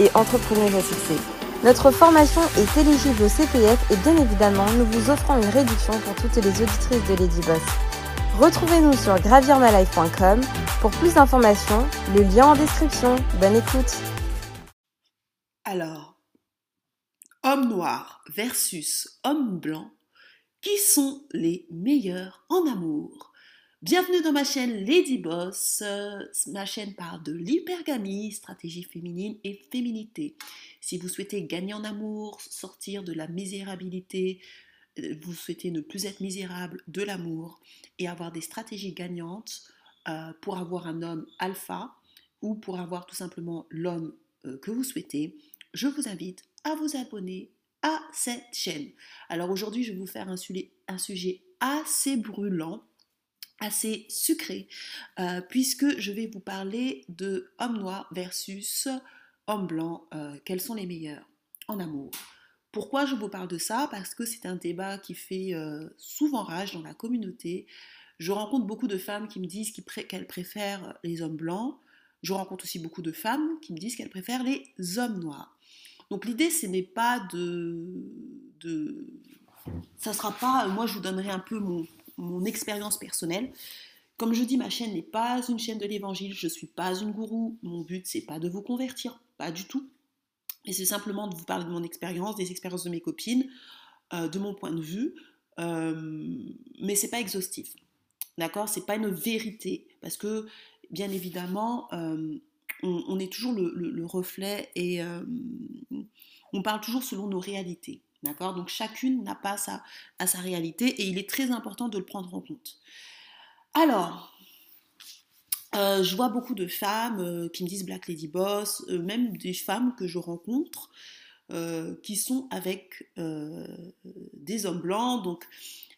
et entrepreneuse à. Notre formation est éligible au CPF et bien évidemment, nous vous offrons une réduction pour toutes les auditrices de Lady Boss. Retrouvez-nous sur gravirmalife.com pour plus d'informations, le lien en description. Bonne écoute. Alors, homme noir versus homme blanc, qui sont les meilleurs en amour? Bienvenue dans ma chaîne Lady Boss. Euh, ma chaîne parle de l'hypergamie, stratégie féminine et féminité. Si vous souhaitez gagner en amour, sortir de la misérabilité, euh, vous souhaitez ne plus être misérable, de l'amour et avoir des stratégies gagnantes euh, pour avoir un homme alpha ou pour avoir tout simplement l'homme que vous souhaitez, je vous invite à vous abonner à cette chaîne. Alors aujourd'hui, je vais vous faire un sujet assez brûlant assez sucré, euh, puisque je vais vous parler de homme noir versus homme blanc, euh, quels sont les meilleurs en amour. Pourquoi je vous parle de ça? Parce que c'est un débat qui fait euh, souvent rage dans la communauté. Je rencontre beaucoup de femmes qui me disent qu'elles préfèrent les hommes blancs. Je rencontre aussi beaucoup de femmes qui me disent qu'elles préfèrent les hommes noirs. Donc l'idée, ce n'est pas de, de... Ça sera pas... Moi, je vous donnerai un peu mon, mon expérience personnelle. Comme je dis, ma chaîne n'est pas une chaîne de l'évangile, je ne suis pas une gourou, mon but c'est pas de vous convertir, pas du tout. Et c'est simplement de vous parler de mon expérience, des expériences de mes copines, euh, de mon point de vue, euh, mais c'est pas exhaustif. D'accord? C'est pas une vérité, parce que bien évidemment, euh, on, est toujours le reflet et on parle toujours selon nos réalités. D'accord? Donc chacune n'a pas sa, réalité et il est très important de le prendre en compte. Alors, euh, je vois beaucoup de femmes euh, qui me disent Black Lady Boss, euh, même des femmes que je rencontre qui sont avec des hommes blancs. Donc,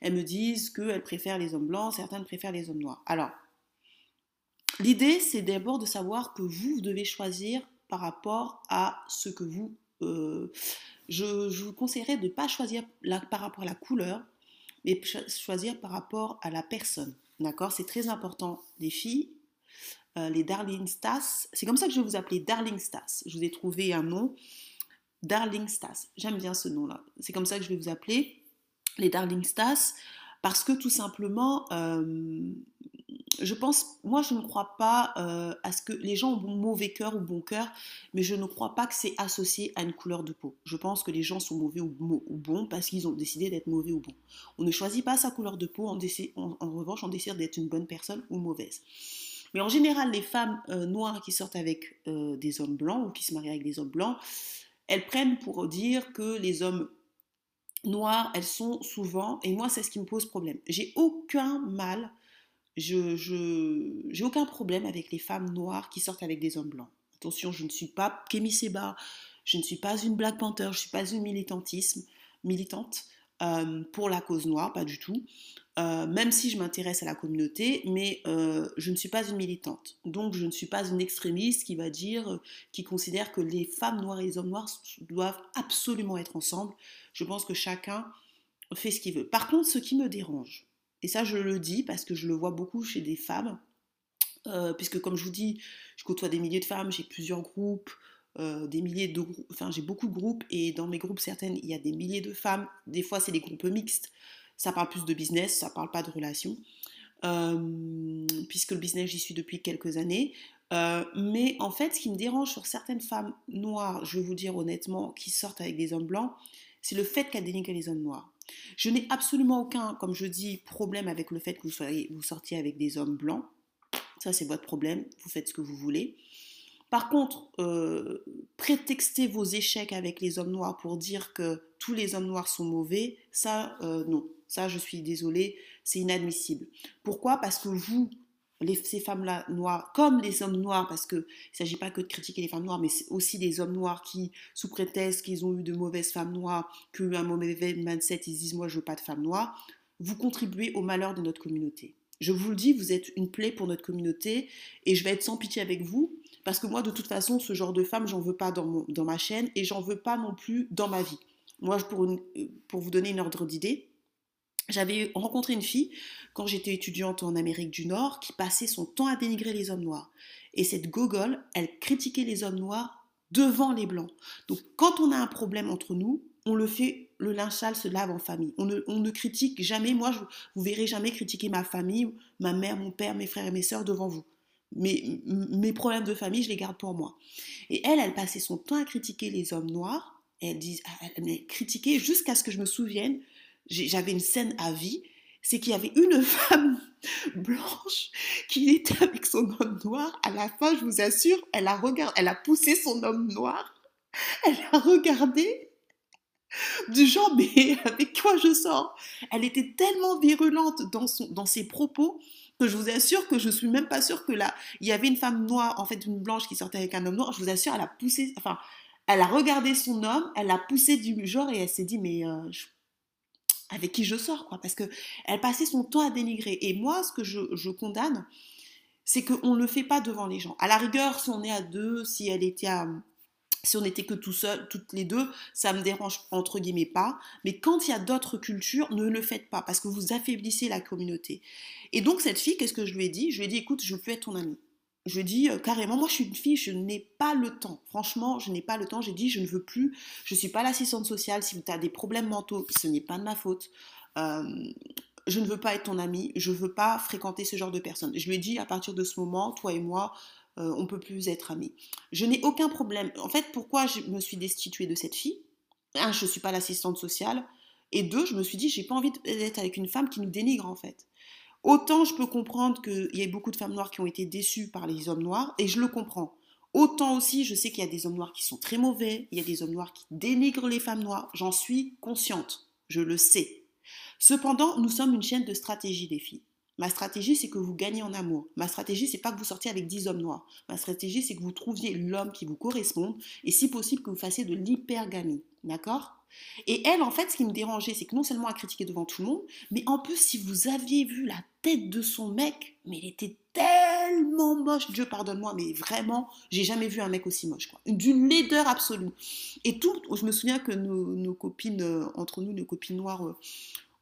elles me disent qu'elles préfèrent les hommes blancs, certaines préfèrent les hommes noirs. Alors, l'idée, c'est d'abord de savoir que vous, vous devez choisir par rapport à ce que vous je, vous conseillerais de ne pas choisir par rapport à la couleur, mais choisir par rapport à la personne. D'accord? C'est très important. Les filles, euh, les Darling Stas, c'est comme ça que je vais vous appeler Darling Stas. Je vous ai trouvé un nom, Darling Stas. J'aime bien ce nom-là. C'est comme ça que je vais vous appeler les Darling Stas, parce que tout simplement, euh, je pense, moi je ne crois pas euh, à ce que les gens ont mauvais cœur ou bon cœur, mais je ne crois pas que c'est associé à une couleur de peau. Je pense que les gens sont mauvais ou, bons parce qu'ils ont décidé d'être mauvais ou bons. On ne choisit pas sa couleur de peau, en, revanche on décide d'être une bonne personne ou mauvaise. Mais en général, les femmes euh, noires qui sortent avec euh, des hommes blancs ou qui se marient avec des hommes blancs, elles prennent pour dire que les hommes noirs, elles sont souvent, et moi c'est ce qui me pose problème. J'ai aucun mal je j'ai aucun problème avec les femmes noires qui sortent avec des hommes blancs. Attention, je ne suis pas Kémy Seba, je ne suis pas une Black Panther, je ne suis pas une militantisme, militante euh, pour la cause noire, pas du tout. Euh, même si je m'intéresse à la communauté, mais euh, je ne suis pas une militante. Donc je ne suis pas une extrémiste qui va dire, qui considère que les femmes noires et les hommes noirs doivent absolument être ensemble. Je pense que chacun fait ce qu'il veut. Par contre, ce qui me dérange, et ça, je le dis parce que je le vois beaucoup chez des femmes, euh, puisque comme je vous dis, je côtoie des milliers de femmes, j'ai plusieurs groupes, euh, des milliers de groupes, enfin j'ai beaucoup de groupes, et dans mes groupes, certaines, il y a des milliers de femmes, des fois c'est des groupes mixtes, ça parle plus de business, ça parle pas de relations, euh, puisque le business, j'y suis depuis quelques années. mais en fait, ce qui me dérange sur certaines femmes noires, je vais vous dire honnêtement, qui sortent avec des hommes blancs, c'est le fait qu'elles dénigrent les hommes noirs. Je n'ai absolument aucun, comme je dis, problème avec le fait que vous, soyez, vous sortiez avec des hommes blancs. Ça, c'est votre problème. Vous faites ce que vous voulez. Par contre, euh, prétexter vos échecs avec les hommes noirs pour dire que tous les hommes noirs sont mauvais, ça, euh, non. Ça, je suis désolée, c'est inadmissible. Pourquoi? Parce que vous, ces femmes-là noires, comme les hommes noirs, parce qu'il ne s'agit pas que de critiquer les femmes noires, mais aussi des hommes noirs qui, sous prétexte qu'ils ont eu de mauvaises femmes noires, qu'ils ont eu un mauvais mindset, ils disent moi je veux pas de femmes noires, vous contribuez au malheur de notre communauté. Je vous le dis, vous êtes une plaie pour notre communauté et je vais être sans pitié avec vous parce que moi, de toute façon, ce genre de femme, j'en veux pas dans, dans ma chaîne et j'en veux pas non plus dans ma vie. Moi, pour, pour vous donner une ordre d'idée, j'avais rencontré une fille quand j'étais étudiante en Amérique du Nord qui passait son temps à dénigrer les hommes noirs. Et cette gogole, elle critiquait les hommes noirs devant les blancs. Donc quand on a un problème entre nous, on le fait, le linge sale se lave en famille. On ne, critique jamais, moi je, vous verrez jamais critiquer ma famille, ma mère, mon père, mes frères et mes sœurs devant vous. Mais mes problèmes de famille, je les garde pour moi. Et elle, elle passait son temps à critiquer les hommes noirs. Elle, dit, elle critiquait jusqu'à ce que je me souvienne j'avais une scène à vie, c'est qu'il y avait une femme blanche qui était avec son homme noir. À la fin, je vous assure, elle a regardé, elle a poussé son homme noir. Elle a regardé du genre, mais avec quoi je sors? Elle était tellement virulente dans, son, dans ses propos que je vous assure que je suis même pas sûre que là, il y avait une femme noire, en fait une blanche qui sortait avec un homme noir. Je vous assure, elle a poussé, enfin, elle a regardé son homme, elle a poussé du genre et elle s'est dit, mais euh, je avec qui je sors, quoi, parce que elle passait son temps à dénigrer. Et moi, ce que je, condamne, c'est qu'on ne le fait pas devant les gens. À la rigueur, si on est à deux, si elle était à, si on n'était que tout toutes les deux, ça me dérange entre guillemets pas. Mais quand il y a d'autres cultures, ne le faites pas parce que vous affaiblissez la communauté. Et donc cette fille, qu'est-ce que je lui ai dit? Je lui ai dit, écoute, je veux plus être ton amie je dis euh, carrément, moi je suis une fille, je n'ai pas le temps. Franchement, je n'ai pas le temps. J'ai dit, je ne veux plus, je ne suis pas l'assistante sociale. Si tu as des problèmes mentaux, ce n'est pas de ma faute. Euh, je ne veux pas être ton amie, je ne veux pas fréquenter ce genre de personnes. Je lui ai dit, à partir de ce moment, toi et moi, euh, on ne peut plus être amis. Je n'ai aucun problème. En fait, pourquoi je me suis destituée de cette fille? Un, je ne suis pas l'assistante sociale. Et deux, je me suis dit, j'ai pas envie d'être avec une femme qui nous dénigre, en fait. Autant je peux comprendre qu'il y a beaucoup de femmes noires qui ont été déçues par les hommes noirs, et je le comprends. Autant aussi, je sais qu'il y a des hommes noirs qui sont très mauvais, il y a des hommes noirs qui dénigrent les femmes noires, j'en suis consciente, je le sais. Cependant, nous sommes une chaîne de stratégie des filles. Ma stratégie, c'est que vous gagnez en amour. Ma stratégie, c'est pas que vous sortiez avec 10 hommes noirs. Ma stratégie, c'est que vous trouviez l'homme qui vous corresponde et si possible que vous fassiez de l'hypergamie. D'accord? Et elle, en fait, ce qui me dérangeait, c'est que non seulement elle critiquait devant tout le monde, mais en plus, si vous aviez vu la de son mec, mais il était tellement moche, Dieu pardonne-moi, mais vraiment, j'ai jamais vu un mec aussi moche, quoi. D'une laideur absolue. Et tout, je me souviens que nos, copines, euh, entre nous, nos copines noires, euh,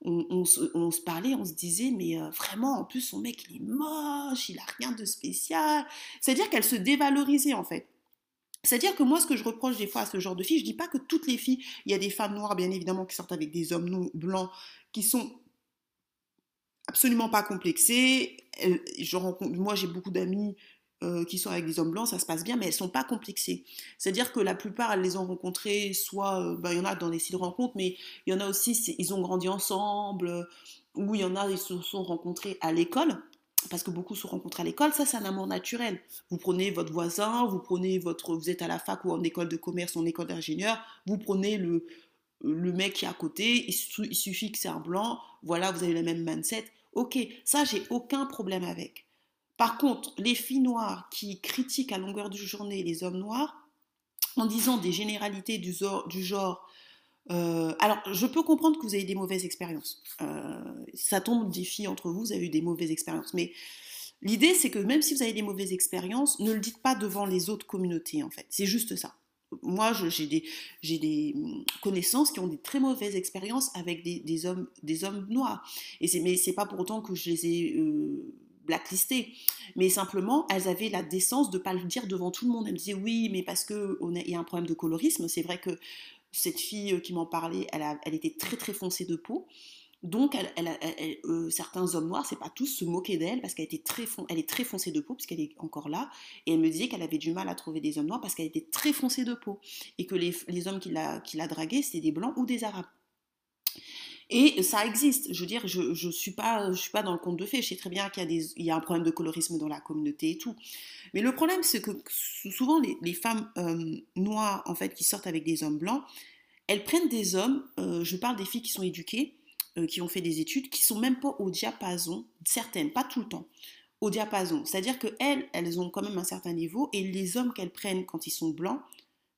on, se, parlait, on se disait, mais euh, vraiment, en plus, son mec, il est moche, il a rien de spécial. C'est-à-dire qu'elle se dévalorisait, en fait. C'est-à-dire que moi, ce que je reproche des fois à ce genre de filles, je dis pas que toutes les filles, il y a des femmes noires, bien évidemment, qui sortent avec des hommes blancs, qui sont absolument pas complexées. Je rencontre, moi, j'ai beaucoup d'amis euh, qui sont avec des hommes blancs, ça se passe bien, mais elles sont pas complexées. C'est-à-dire que la plupart, elles les ont rencontrées, soit, euh, ben, il y en a dans les sites de rencontres, mais il y en a aussi, ils ont grandi ensemble, ou il y en a, ils se sont rencontrés à l'école parce que beaucoup se rencontrent à l'école, ça c'est un amour naturel. Vous prenez votre voisin, vous prenez votre, vous êtes à la fac ou en école de commerce en école d'ingénieur, vous prenez le, le mec qui est à côté, il, suffit que c'est un blanc, voilà, vous avez le même mindset. Ok, ça j'ai aucun problème avec. Par contre, les filles noires qui critiquent à longueur de journée les hommes noirs en disant des généralités du, du genre euh, alors, je peux comprendre que vous avez des mauvaises expériences. Euh, ça tombe des filles entre vous, vous avez eu des mauvaises expériences. Mais l'idée, c'est que même si vous avez des mauvaises expériences, ne le dites pas devant les autres communautés, en fait. C'est juste ça. Moi, j'ai des, hum, connaissances qui ont des très mauvaises expériences avec des, hommes, noirs. Et mais c'est pas pour autant que je les ai euh, blacklistés. Mais simplement, elles avaient la décence de ne pas le dire devant tout le monde. Elles me disaient oui, mais parce qu'il y a un problème de colorisme. C'est vrai que cette fille euh, qui m'en parlait, elle, était très très foncée de peau. Donc, euh, certains hommes noirs, c'est pas tous, se moquaient d'elle parce qu'elle était très, elle est très foncée de peau, puisqu'elle est encore là. Et elle me disait qu'elle avait du mal à trouver des hommes noirs parce qu'elle était très foncée de peau. Et que les, hommes qui la, qui draguaient, c'était des blancs ou des arabes. Et ça existe. Je veux dire, je ne suis, pas, suis pas dans le conte de fées. Je sais très bien qu'il y, a y a un problème de colorisme dans la communauté et tout. Mais le problème, c'est que souvent, les, les femmes euh, noires, en fait, qui sortent avec des hommes blancs, elles prennent des hommes, euh, je parle des filles qui sont éduquées, euh, qui ont fait des études, qui sont même pas au diapason, certaines, pas tout le temps, au diapason. C'est-à-dire qu'elles, elles ont quand même un certain niveau et les hommes qu'elles prennent quand ils sont blancs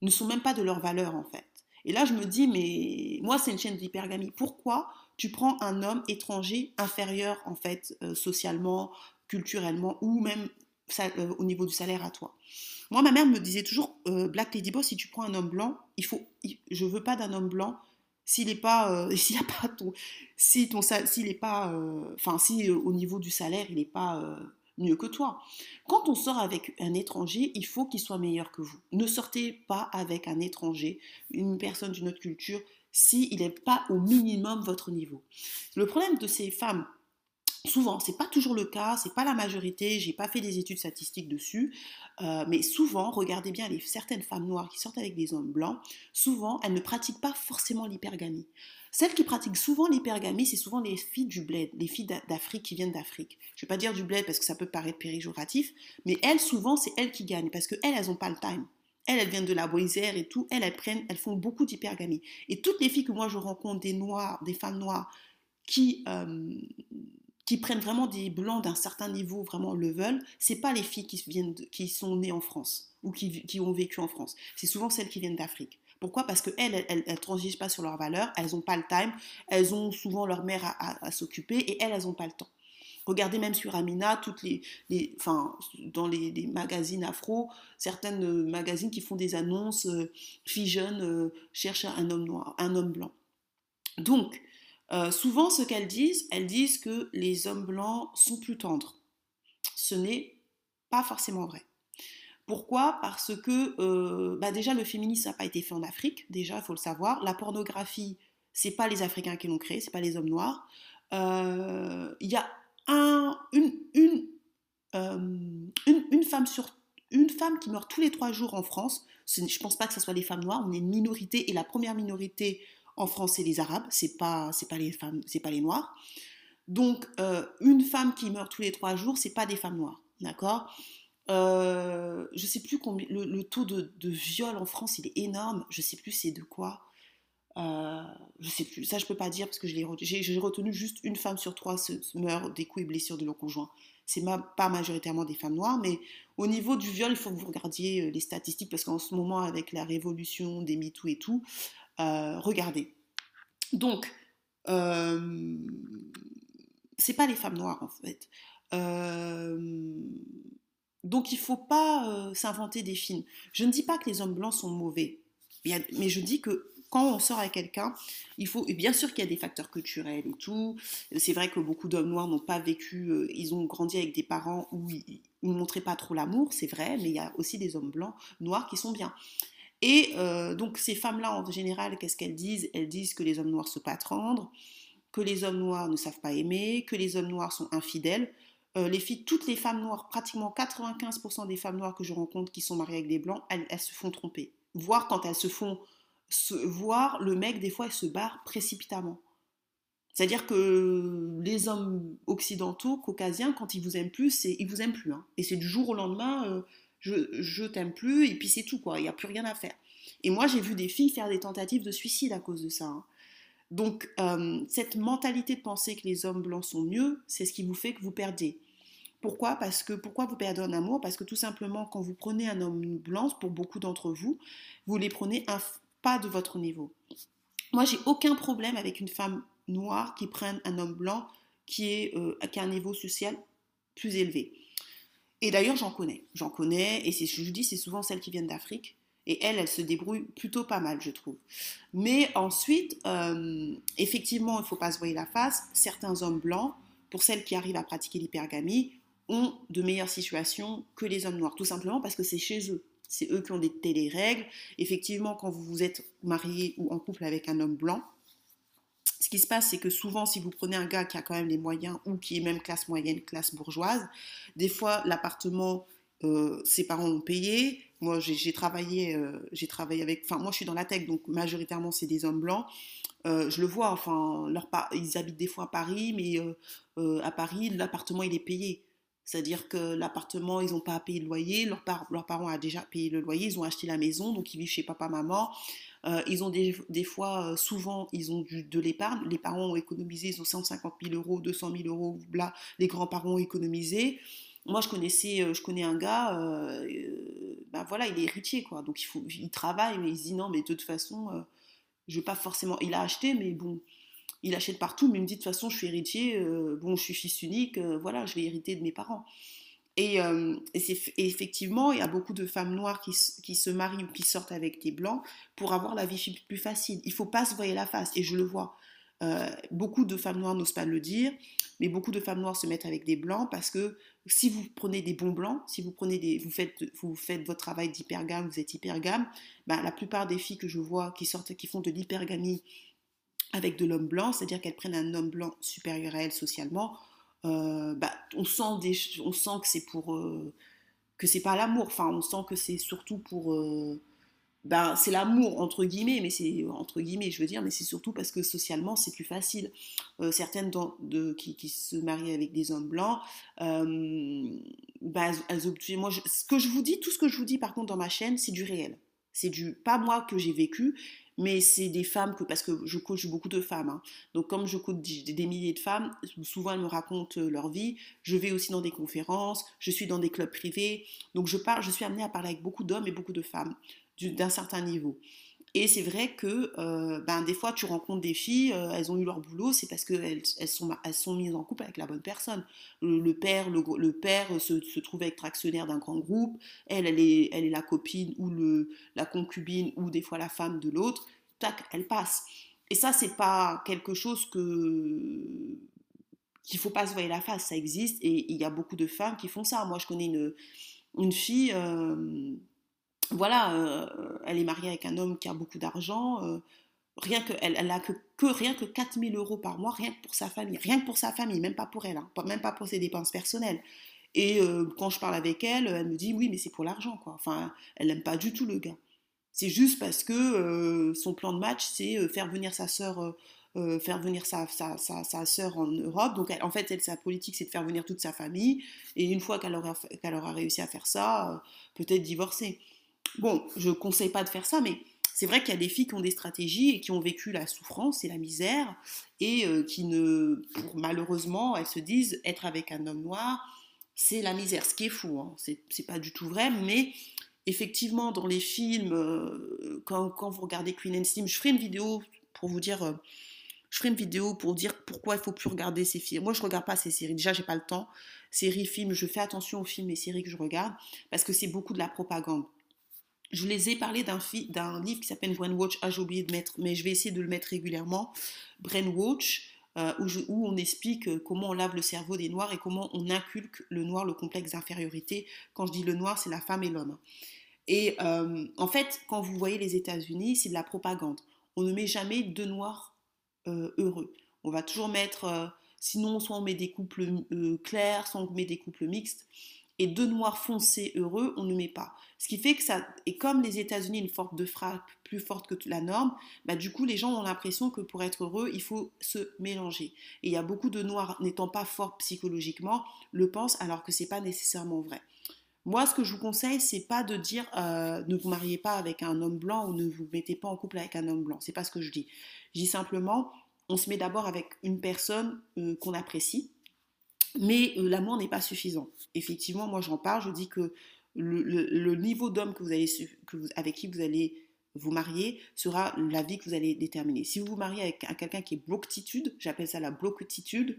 ne sont même pas de leur valeur en fait. Et là, je me dis, mais moi, c'est une chaîne d'hypergamie. Pourquoi tu prends un homme étranger inférieur en fait euh, socialement, culturellement ou même euh, au niveau du salaire à toi? Moi, ma mère me disait toujours, Black Lady Boss, si tu prends un homme blanc, il faut, je veux pas d'un homme blanc s'il n'est pas, s'il a pas ton, si ton, s'il est pas, enfin, si au niveau du salaire, il n'est pas mieux que toi. Quand on sort avec un étranger, il faut qu'il soit meilleur que vous. Ne sortez pas avec un étranger, une personne d'une autre culture, s'il n'est pas au minimum votre niveau. Le problème de ces femmes Souvent, c'est pas toujours le cas, c'est pas la majorité, j'ai pas fait des études statistiques dessus, euh, mais souvent, regardez bien les certaines femmes noires qui sortent avec des hommes blancs, souvent elles ne pratiquent pas forcément l'hypergamie. Celles qui pratiquent souvent l'hypergamie, c'est souvent les filles du bled, les filles d'Afrique qui viennent d'Afrique. Je ne vais pas dire du bled parce que ça peut paraître péjoratif, mais elles, souvent, c'est elles qui gagnent parce qu'elles, elles n'ont pas le time. Elles, elles viennent de la Boisère et tout. Elles, elles prennent, elles font beaucoup d'hypergamie. Et toutes les filles que moi je rencontre, des noirs, des femmes noires, qui, euh, qui prennent vraiment des blancs d'un certain niveau, vraiment le veulent, c'est pas les filles qui, viennent qui sont nées en France ou qui, qui ont vécu en France. C'est souvent celles qui viennent d'Afrique. Pourquoi? Parce qu'elles, elles ne transigent pas sur leurs valeurs, elles n'ont pas le time, elles ont souvent leur mère à, s'occuper et elles, elles n'ont pas le temps. Regardez même sur Amina, toutes les, enfin, dans les, magazines afro, certaines euh, magazines qui font des annonces, euh, filles jeunes euh, cherchent un homme noir, un homme blanc. Donc, souvent, ce qu'elles disent, elles disent que les hommes blancs sont plus tendres. Ce n'est pas forcément vrai. Pourquoi? Parce que euh, bah déjà le féminisme n'a pas été fait en Afrique, déjà il faut le savoir. La pornographie, c'est pas les Africains qui l'ont créée, c'est pas les hommes noirs. Euh, il y a un, une, une, euh, une, une, femme sur une femme qui meurt tous les trois jours en France. Je ne pense pas que ce soit les femmes noires. On est une minorité et la première minorité en France c'est les Arabes. C'est pas pas les femmes, c'est pas les Noirs. Donc une femme qui meurt tous les trois jours, c'est pas des femmes noires, d'accord? Euh, je sais plus combien. Le, taux de, viol en France, il est énorme. Je sais plus c'est de quoi. Euh, je sais plus. Ça, je peux pas dire parce que j'ai retenu juste une femme sur trois meurt des coups et blessures de leur conjoint. C'est pas majoritairement des femmes noires, mais au niveau du viol, il faut que vous regardiez euh, les statistiques parce qu'en ce moment, avec la révolution des MeToo et tout, euh, regardez. Donc, c'est pas les femmes noires en fait. Donc il faut pas euh, s'inventer des films. Je ne dis pas que les hommes blancs sont mauvais, mais je dis que quand on sort avec quelqu'un, il faut, bien sûr qu'il y a des facteurs culturels et tout. C'est vrai que beaucoup d'hommes noirs n'ont pas vécu, euh, ils ont grandi avec des parents où ils ne montraient pas trop l'amour, c'est vrai, mais il y a aussi des hommes blancs noirs qui sont bien. Et euh, donc ces femmes-là, en général, qu'est-ce qu'elles disent? Elles disent que les hommes noirs se pas rendre, que les hommes noirs ne savent pas aimer, que les hommes noirs sont infidèles. Euh, les toutes les femmes noires, pratiquement 95% des femmes noires que je rencontre qui sont mariées avec des blancs, elles, se font tromper. Voire quand elles se font se, voir, le mec, des fois, il se barre précipitamment. C'est-à-dire que les hommes occidentaux, caucasiens, quand ils vous aiment plus, ils vous aiment plus. Hein. Et c'est du jour au lendemain, euh, je, t'aime plus, et puis c'est tout, quoi. Il n'y a plus rien à faire. Et moi, j'ai vu des filles faire des tentatives de suicide à cause de ça. Hein. Donc, euh, cette mentalité de penser que les hommes blancs sont mieux, c'est ce qui vous fait que vous perdez. Pourquoi? Parce que pourquoi vous perdez en amour? Parce que tout simplement, quand vous prenez un homme blanc, pour beaucoup d'entre vous, vous les prenez un pas de votre niveau. Moi, j'ai aucun problème avec une femme noire qui prenne un homme blanc qui, est, euh, qui a un niveau social plus élevé. Et d'ailleurs, j'en connais. J'en connais, et je vous dis, c'est souvent celles qui viennent d'Afrique. Et elle, elle se débrouille plutôt pas mal, je trouve. Mais ensuite, euh, effectivement, il ne faut pas se voir la face. Certains hommes blancs, pour celles qui arrivent à pratiquer l'hypergamie, ont de meilleures situations que les hommes noirs, tout simplement parce que c'est chez eux. C'est eux qui ont des les règles. Effectivement, quand vous vous êtes marié ou en couple avec un homme blanc, ce qui se passe, c'est que souvent, si vous prenez un gars qui a quand même les moyens ou qui est même classe moyenne, classe bourgeoise, des fois, l'appartement, euh, ses parents ont payé. Moi, j'ai travaillé, euh, j'ai travaillé avec. Enfin, moi, je suis dans la tech, donc majoritairement, c'est des hommes blancs. Euh, je le vois, enfin, leur ils habitent des fois à Paris, mais à Paris, l'appartement, il est payé. C'est-à-dire que l'appartement, ils n'ont pas à payer le loyer, leurs parents ont déjà payé le loyer, ils ont acheté la maison, donc ils vivent chez papa, maman. Euh, ils ont des, fois, euh, souvent, ils ont du, de l'épargne. Les parents ont économisé, ils ont 150 000 euros, 200 000 euros, là, les grands-parents ont économisé. moi, je connaissais, je connais un gars, ben voilà, il est héritier, quoi. Donc, il, faut, il travaille, mais il se dit non, mais de toute façon, je veux pas forcément. Il a acheté, mais bon, il achète partout, mais il me dit de toute façon, je suis héritier, bon, je suis fils unique, voilà, je vais hériter de mes parents. Et, effectivement, il y a beaucoup de femmes noires qui, qui, se marient ou qui sortent avec des blancs pour avoir la vie plus facile. Il faut pas se voiler la face, et je le vois. Euh, beaucoup de femmes noires n'osent pas le dire, mais beaucoup de femmes noires se mettent avec des blancs parce que si vous prenez des bons blancs, si vous prenez des, vous faites, vous faites votre travail d'hypergame, vous êtes hypergame, ben, la plupart des filles que je vois qui sortent, qui font de l'hypergamie avec de l'homme blanc, c'est-à-dire qu'elles prennent un homme blanc supérieur à elles socialement, euh, ben, on sent des, on sent que c'est pour, euh, que c'est pas l'amour, enfin on sent que c'est surtout pour ben, c'est l'amour entre guillemets, mais c'est entre guillemets, je veux dire, mais c'est surtout parce que socialement c'est plus facile. Euh, certaines qui, se marient avec des hommes blancs, euh, ben, elles, moi, ce que je vous dis, tout ce que je vous dis par contre dans ma chaîne, c'est du réel. C'est du pas moi que j'ai vécu, mais c'est des femmes que parce que je coach beaucoup de femmes. Hein. Donc comme je coach des milliers de femmes, souvent elles me racontent euh, leur vie. Je vais aussi dans des conférences, je suis dans des clubs privés, donc je parle, je suis amenée à parler avec beaucoup d'hommes et beaucoup de femmes d'un certain niveau. Et c'est vrai que euh, ben, des fois, tu rencontres des filles, euh, elles ont eu leur boulot, c'est parce qu'elles elles sont, elles sont mises en couple avec la bonne personne. Le, père, le, père se, se, trouve être actionnaire d'un grand groupe, elle, elle est, elle est la copine ou le, la concubine ou des fois la femme de l'autre. Tac, elle passe. Et ça, c'est pas quelque chose que qu'il faut pas se voir la face, ça existe et il y a beaucoup de femmes qui font ça. Moi, je connais une, une fille. Euh, voilà, euh, elle est mariée avec un homme qui a beaucoup d'argent. Euh, rien que, elle, elle a que, rien que 4000 euros par mois, rien que pour sa famille. Rien que pour sa famille, même pas pour elle, hein, même pas pour ses dépenses personnelles. Et euh, quand je parle avec elle, elle me dit oui, mais c'est pour l'argent, quoi. Enfin, elle n'aime pas du tout le gars. C'est juste parce que son plan de match, c'est faire venir sa sœur. faire venir sa, sœur en Europe. Donc, en fait, elle, sa politique, c'est de faire venir toute sa famille. Et une fois qu'elle aura réussi à faire ça, peut-être divorcer. Bon, je ne conseille pas de faire ça, mais c'est vrai qu'il y a des filles qui ont des stratégies et qui ont vécu la souffrance et la misère et euh, qui ne, malheureusement, elles se disent être avec un homme noir, c'est la misère. Ce qui est fou, hein. c'est pas du tout vrai, mais effectivement, dans les films, euh, quand, vous regardez Queen and Slim, je ferai une vidéo pour vous dire. Euh, je ferai une vidéo pour dire pourquoi il faut plus regarder ces films. Moi, je regarde pas ces séries. Déjà, j'ai pas le temps. Séries, films, je fais attention aux films et séries que je regarde parce que c'est beaucoup de la propagande. Je les ai parlé d'un, livre qui s'appelle Brainwatch. Ah, j'ai oublié de mettre, mais je vais essayer de le mettre régulièrement. Brainwatch, euh, où, où, on explique euh, comment on lave le cerveau des Noirs et comment on inculque le Noir le complexe d'infériorité. Quand je dis le Noir, c'est la femme et l'homme. Et euh, en fait, quand vous voyez les États-Unis, c'est de la propagande. On ne met jamais deux Noirs heureux. On va toujours mettre, sinon, soit on met des couples clairs, soit on met des couples mixtes et deux noirs foncés heureux, on ne met pas. Ce qui fait que ça, et comme les États-Unis, une force de frappe plus forte que la norme, bah du coup, les gens ont l'impression que pour être heureux, il faut se mélanger. Et il y a beaucoup de noirs n'étant pas forts psychologiquement, le pensent alors que c'est pas nécessairement vrai. Moi, ce que je vous conseille, c'est pas de dire euh, ne vous mariez pas avec un homme blanc ou ne vous mettez pas en couple avec un homme blanc. C'est pas ce que je dis. Je dis simplement, on se met d'abord avec une personne euh, qu'on apprécie, mais euh, l'amour n'est pas suffisant. Effectivement, moi j'en parle, je dis que le, niveau d'homme que vous que vous, avec qui vous allez vous marier sera la vie que vous allez déterminer. Si vous vous mariez avec quelqu'un qui est bloctitude, j'appelle ça la bloctitude.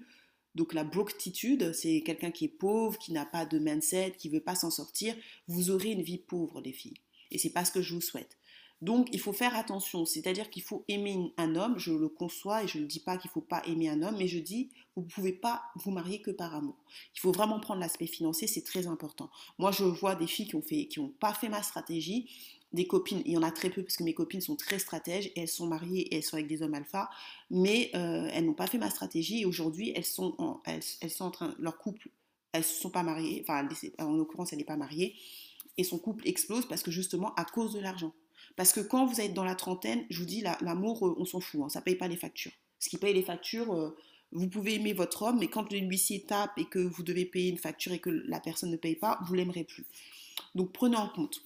Donc la bloctitude, c'est quelqu'un qui est pauvre, qui n'a pas de mindset, qui veut pas s'en sortir. Vous aurez une vie pauvre, les filles. Et c'est pas ce que je vous souhaite. Donc il faut faire attention, c'est-à-dire qu'il faut aimer un homme, je le conçois et je ne dis pas qu'il ne faut pas aimer un homme, mais je dis vous ne pouvez pas vous marier que par amour. Il faut vraiment prendre l'aspect financier, c'est très important. Moi je vois des filles qui ont fait, qui n'ont pas fait ma stratégie, des copines, il y en a très peu parce que mes copines sont très stratèges et elles sont mariées et elles sont avec des hommes alpha, mais euh, elles n'ont pas fait ma stratégie et aujourd'hui elles sont en, elles, sont en train, leur couple, elles ne sont pas mariées, enfin en l'occurrence elle n'est pas mariée, et son couple explose parce que justement à cause de l'argent. Parce que quand vous êtes dans la trentaine, je vous dis, l'amour, euh, on s'en fout, hein, ça ne paye pas les factures. Ce qui paye les factures, euh, vous pouvez aimer votre homme, mais quand l'huissier tape et que vous devez payer une facture et que la personne ne paye pas, vous l'aimerez plus. Donc prenez en compte.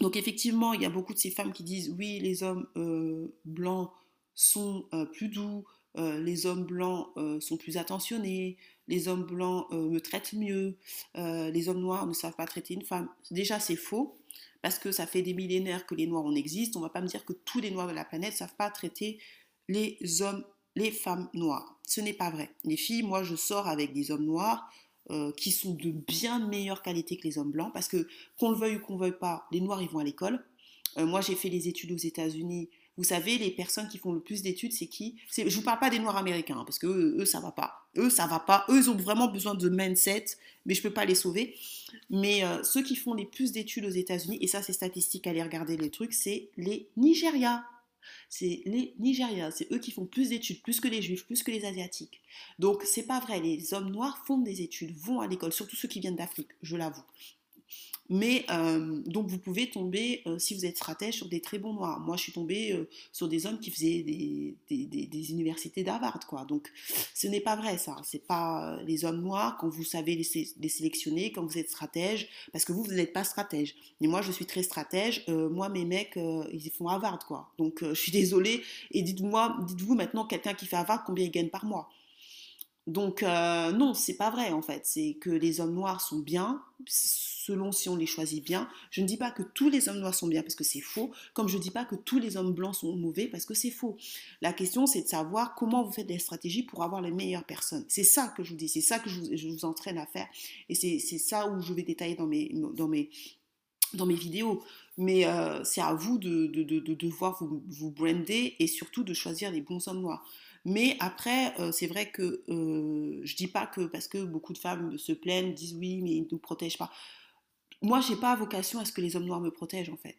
Donc effectivement, il y a beaucoup de ces femmes qui disent oui, les hommes euh, blancs sont plus doux, les hommes blancs sont plus attentionnés, les hommes blancs me traitent mieux, les hommes noirs ne savent pas traiter une femme. Déjà, c'est faux, parce que ça fait des millénaires que les noirs en existent. On ne va pas me dire que tous les noirs de la planète ne savent pas traiter les hommes, les femmes noires. Ce n'est pas vrai. Les filles, moi, je sors avec des hommes noirs. qui sont de bien meilleure qualité que les hommes blancs, parce que qu'on le veuille ou qu'on ne veuille pas, les noirs, ils vont à l'école. moi, j'ai fait les études aux États-Unis, vous savez, les personnes qui font le plus d'études, c'est qui? Je ne vous parle pas des Noirs américains, hein, parce que eux, ça va pas. Eux, ça va pas. Eux, ils ont vraiment besoin de mindset, mais je ne peux pas les sauver. Mais euh, ceux qui font les plus d'études aux États-Unis, et ça, c'est statistique, allez regarder les trucs, c'est les Nigérias. C'est les Nigérias, c'est eux qui font plus d'études, plus que les Juifs, plus que les Asiatiques. Donc c'est pas vrai, les hommes noirs font des études, vont à l'école, surtout ceux qui viennent d'Afrique, je l'avoue. Mais euh, donc vous pouvez tomber, euh, si vous êtes stratège, sur des très bons noirs. Moi, je suis tombée euh, sur des hommes qui faisaient des, des, universités d'Harvard, quoi. Donc, ce n'est pas vrai, ça. C'est pas les hommes noirs quand vous savez les, sélectionner, quand vous êtes stratège, parce que vous, vous n'êtes pas stratège. Et moi, je suis très stratège. moi, mes mecs, ils font Harvard, quoi. Donc, je suis désolée. Et dites-moi, dites-vous maintenant, quelqu'un qui fait Harvard, combien il gagne par mois? Donc euh, non, c'est pas vrai en fait. C'est que les hommes noirs sont bien, selon si on les choisit bien. Je ne dis pas que tous les hommes noirs sont bien parce que c'est faux, comme je ne dis pas que tous les hommes blancs sont mauvais parce que c'est faux. La question c'est de savoir comment vous faites des stratégies pour avoir les meilleures personnes. C'est ça que je vous dis, c'est ça que je vous, entraîne à faire. Et c'est ça où je vais détailler dans mes, dans mes, dans mes vidéos. Mais euh, c'est à vous de, de, de, de devoir vous, vous brander et surtout de choisir les bons hommes noirs. Mais après, euh, c'est vrai que euh, je dis pas que parce que beaucoup de femmes se plaignent, disent oui, mais ils ne nous protègent pas. Moi, j'ai pas vocation à ce que les hommes noirs me protègent en fait.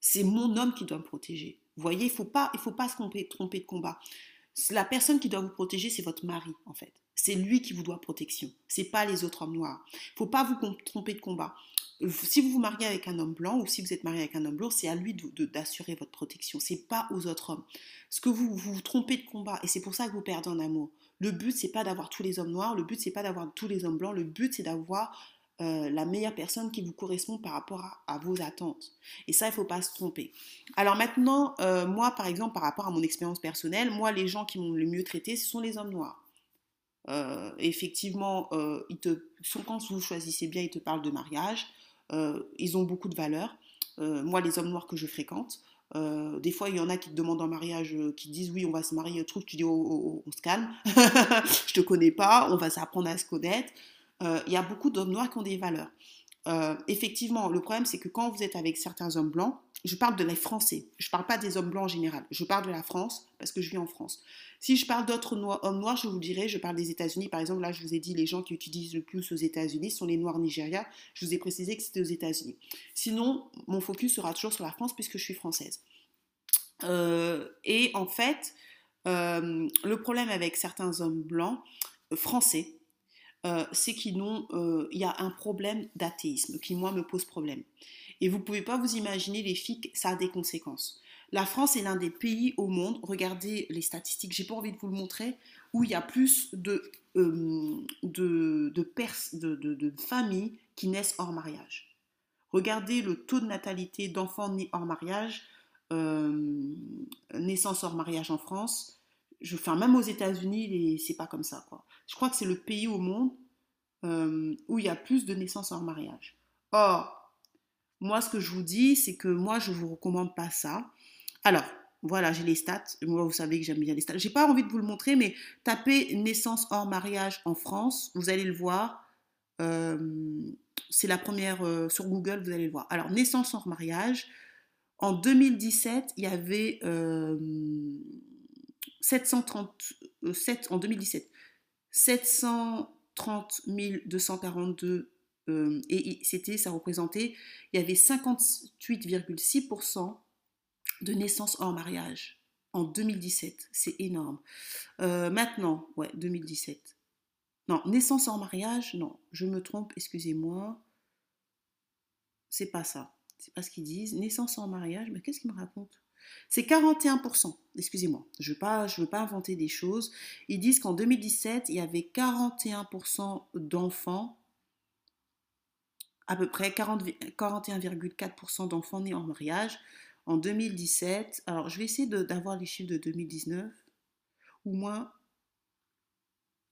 C'est mon homme qui doit me protéger. Vous voyez, il faut pas, il faut pas se tromper, de combat. La personne qui doit vous protéger, c'est votre mari en fait. C'est lui qui vous doit protection. C'est pas les autres hommes noirs. Il faut pas vous tromper de combat si vous vous mariez avec un homme blanc ou si vous êtes marié avec un homme blanc, c'est à lui d'assurer votre protection. C'est pas aux autres hommes. Ce que vous, vous trompez de combat et c'est pour ça que vous perdez en amour. Le but c'est pas d'avoir tous les hommes noirs. Le but c'est pas d'avoir tous les hommes blancs. Le but c'est d'avoir euh, la meilleure personne qui vous correspond par rapport à, vos attentes. Et ça, il ne faut pas se tromper. Alors maintenant, euh, moi, par exemple, par rapport à mon expérience personnelle, moi, les gens qui m'ont le mieux traité, ce sont les hommes noirs. Euh, effectivement, ils te, quand vous choisissez bien, ils te parlent de mariage. Ils ont beaucoup de valeur. Moi, les hommes noirs que je fréquente, des fois, il y en a qui te demandent en mariage, qui disent oui, on va se marier, truc, tu dis oh, oh, oh, on se calme, je te connais pas, on va s'apprendre à se connaître. Il y a beaucoup d'hommes noirs qui ont des valeurs. Euh, effectivement, le problème, c'est que quand vous êtes avec certains hommes blancs, je parle de les Français, je ne parle pas des hommes blancs en général, je parle de la France parce que je vis en France. Si je parle d'autres hommes noirs, je vous dirais, je parle des États-Unis. Par exemple, là, je vous ai dit, les gens qui utilisent le plus aux États-Unis sont les Noirs Nigeria. Je vous ai précisé que c'était aux États-Unis. Sinon, mon focus sera toujours sur la France puisque je suis française. Euh, et en fait, euh, le problème avec certains hommes blancs français, euh, c'est qu'il euh, y a un problème d'athéisme qui, moi, me pose problème. Et vous ne pouvez pas vous imaginer, les filles, ça a des conséquences. La France est l'un des pays au monde, regardez les statistiques, j'ai pas envie de vous le montrer, où il y a plus de, euh, de, de, familles qui naissent hors mariage. Regardez le taux de natalité d'enfants nés hors mariage, naissance hors mariage en France, je, enfin, même aux États-Unis, c'est pas comme ça. Quoi. Je crois que c'est le pays au monde euh, où il y a plus de naissances hors mariage. Or, moi, ce que je vous dis, c'est que moi, je ne vous recommande pas ça. Alors, voilà, j'ai les stats. Moi, vous savez que j'aime bien les stats. J'ai pas envie de vous le montrer, mais tapez naissance hors mariage en France, vous allez le voir. Euh, c'est la première euh, sur Google, vous allez le voir. Alors, naissance hors mariage. En 2017, il y avait 737 en 2017, 730 242 euh, et c'était, ça représentait, il y avait 58,6% de naissances hors mariage en 2017. C'est énorme. Euh, maintenant, ouais, 2017. Non, naissance hors mariage, non, je me trompe, excusez-moi. C'est pas ça. C'est pas ce qu'ils disent. Naissance hors mariage, mais qu'est-ce qu'ils me racontent? C'est 41%. Excusez-moi, je ne veux, pas, inventer des choses. Ils disent qu'en 2017, il y avait 41% d'enfants, à peu près 41,4% d'enfants nés en mariage. En 2017, alors je vais essayer d'avoir les chiffres de 2019, ou moins.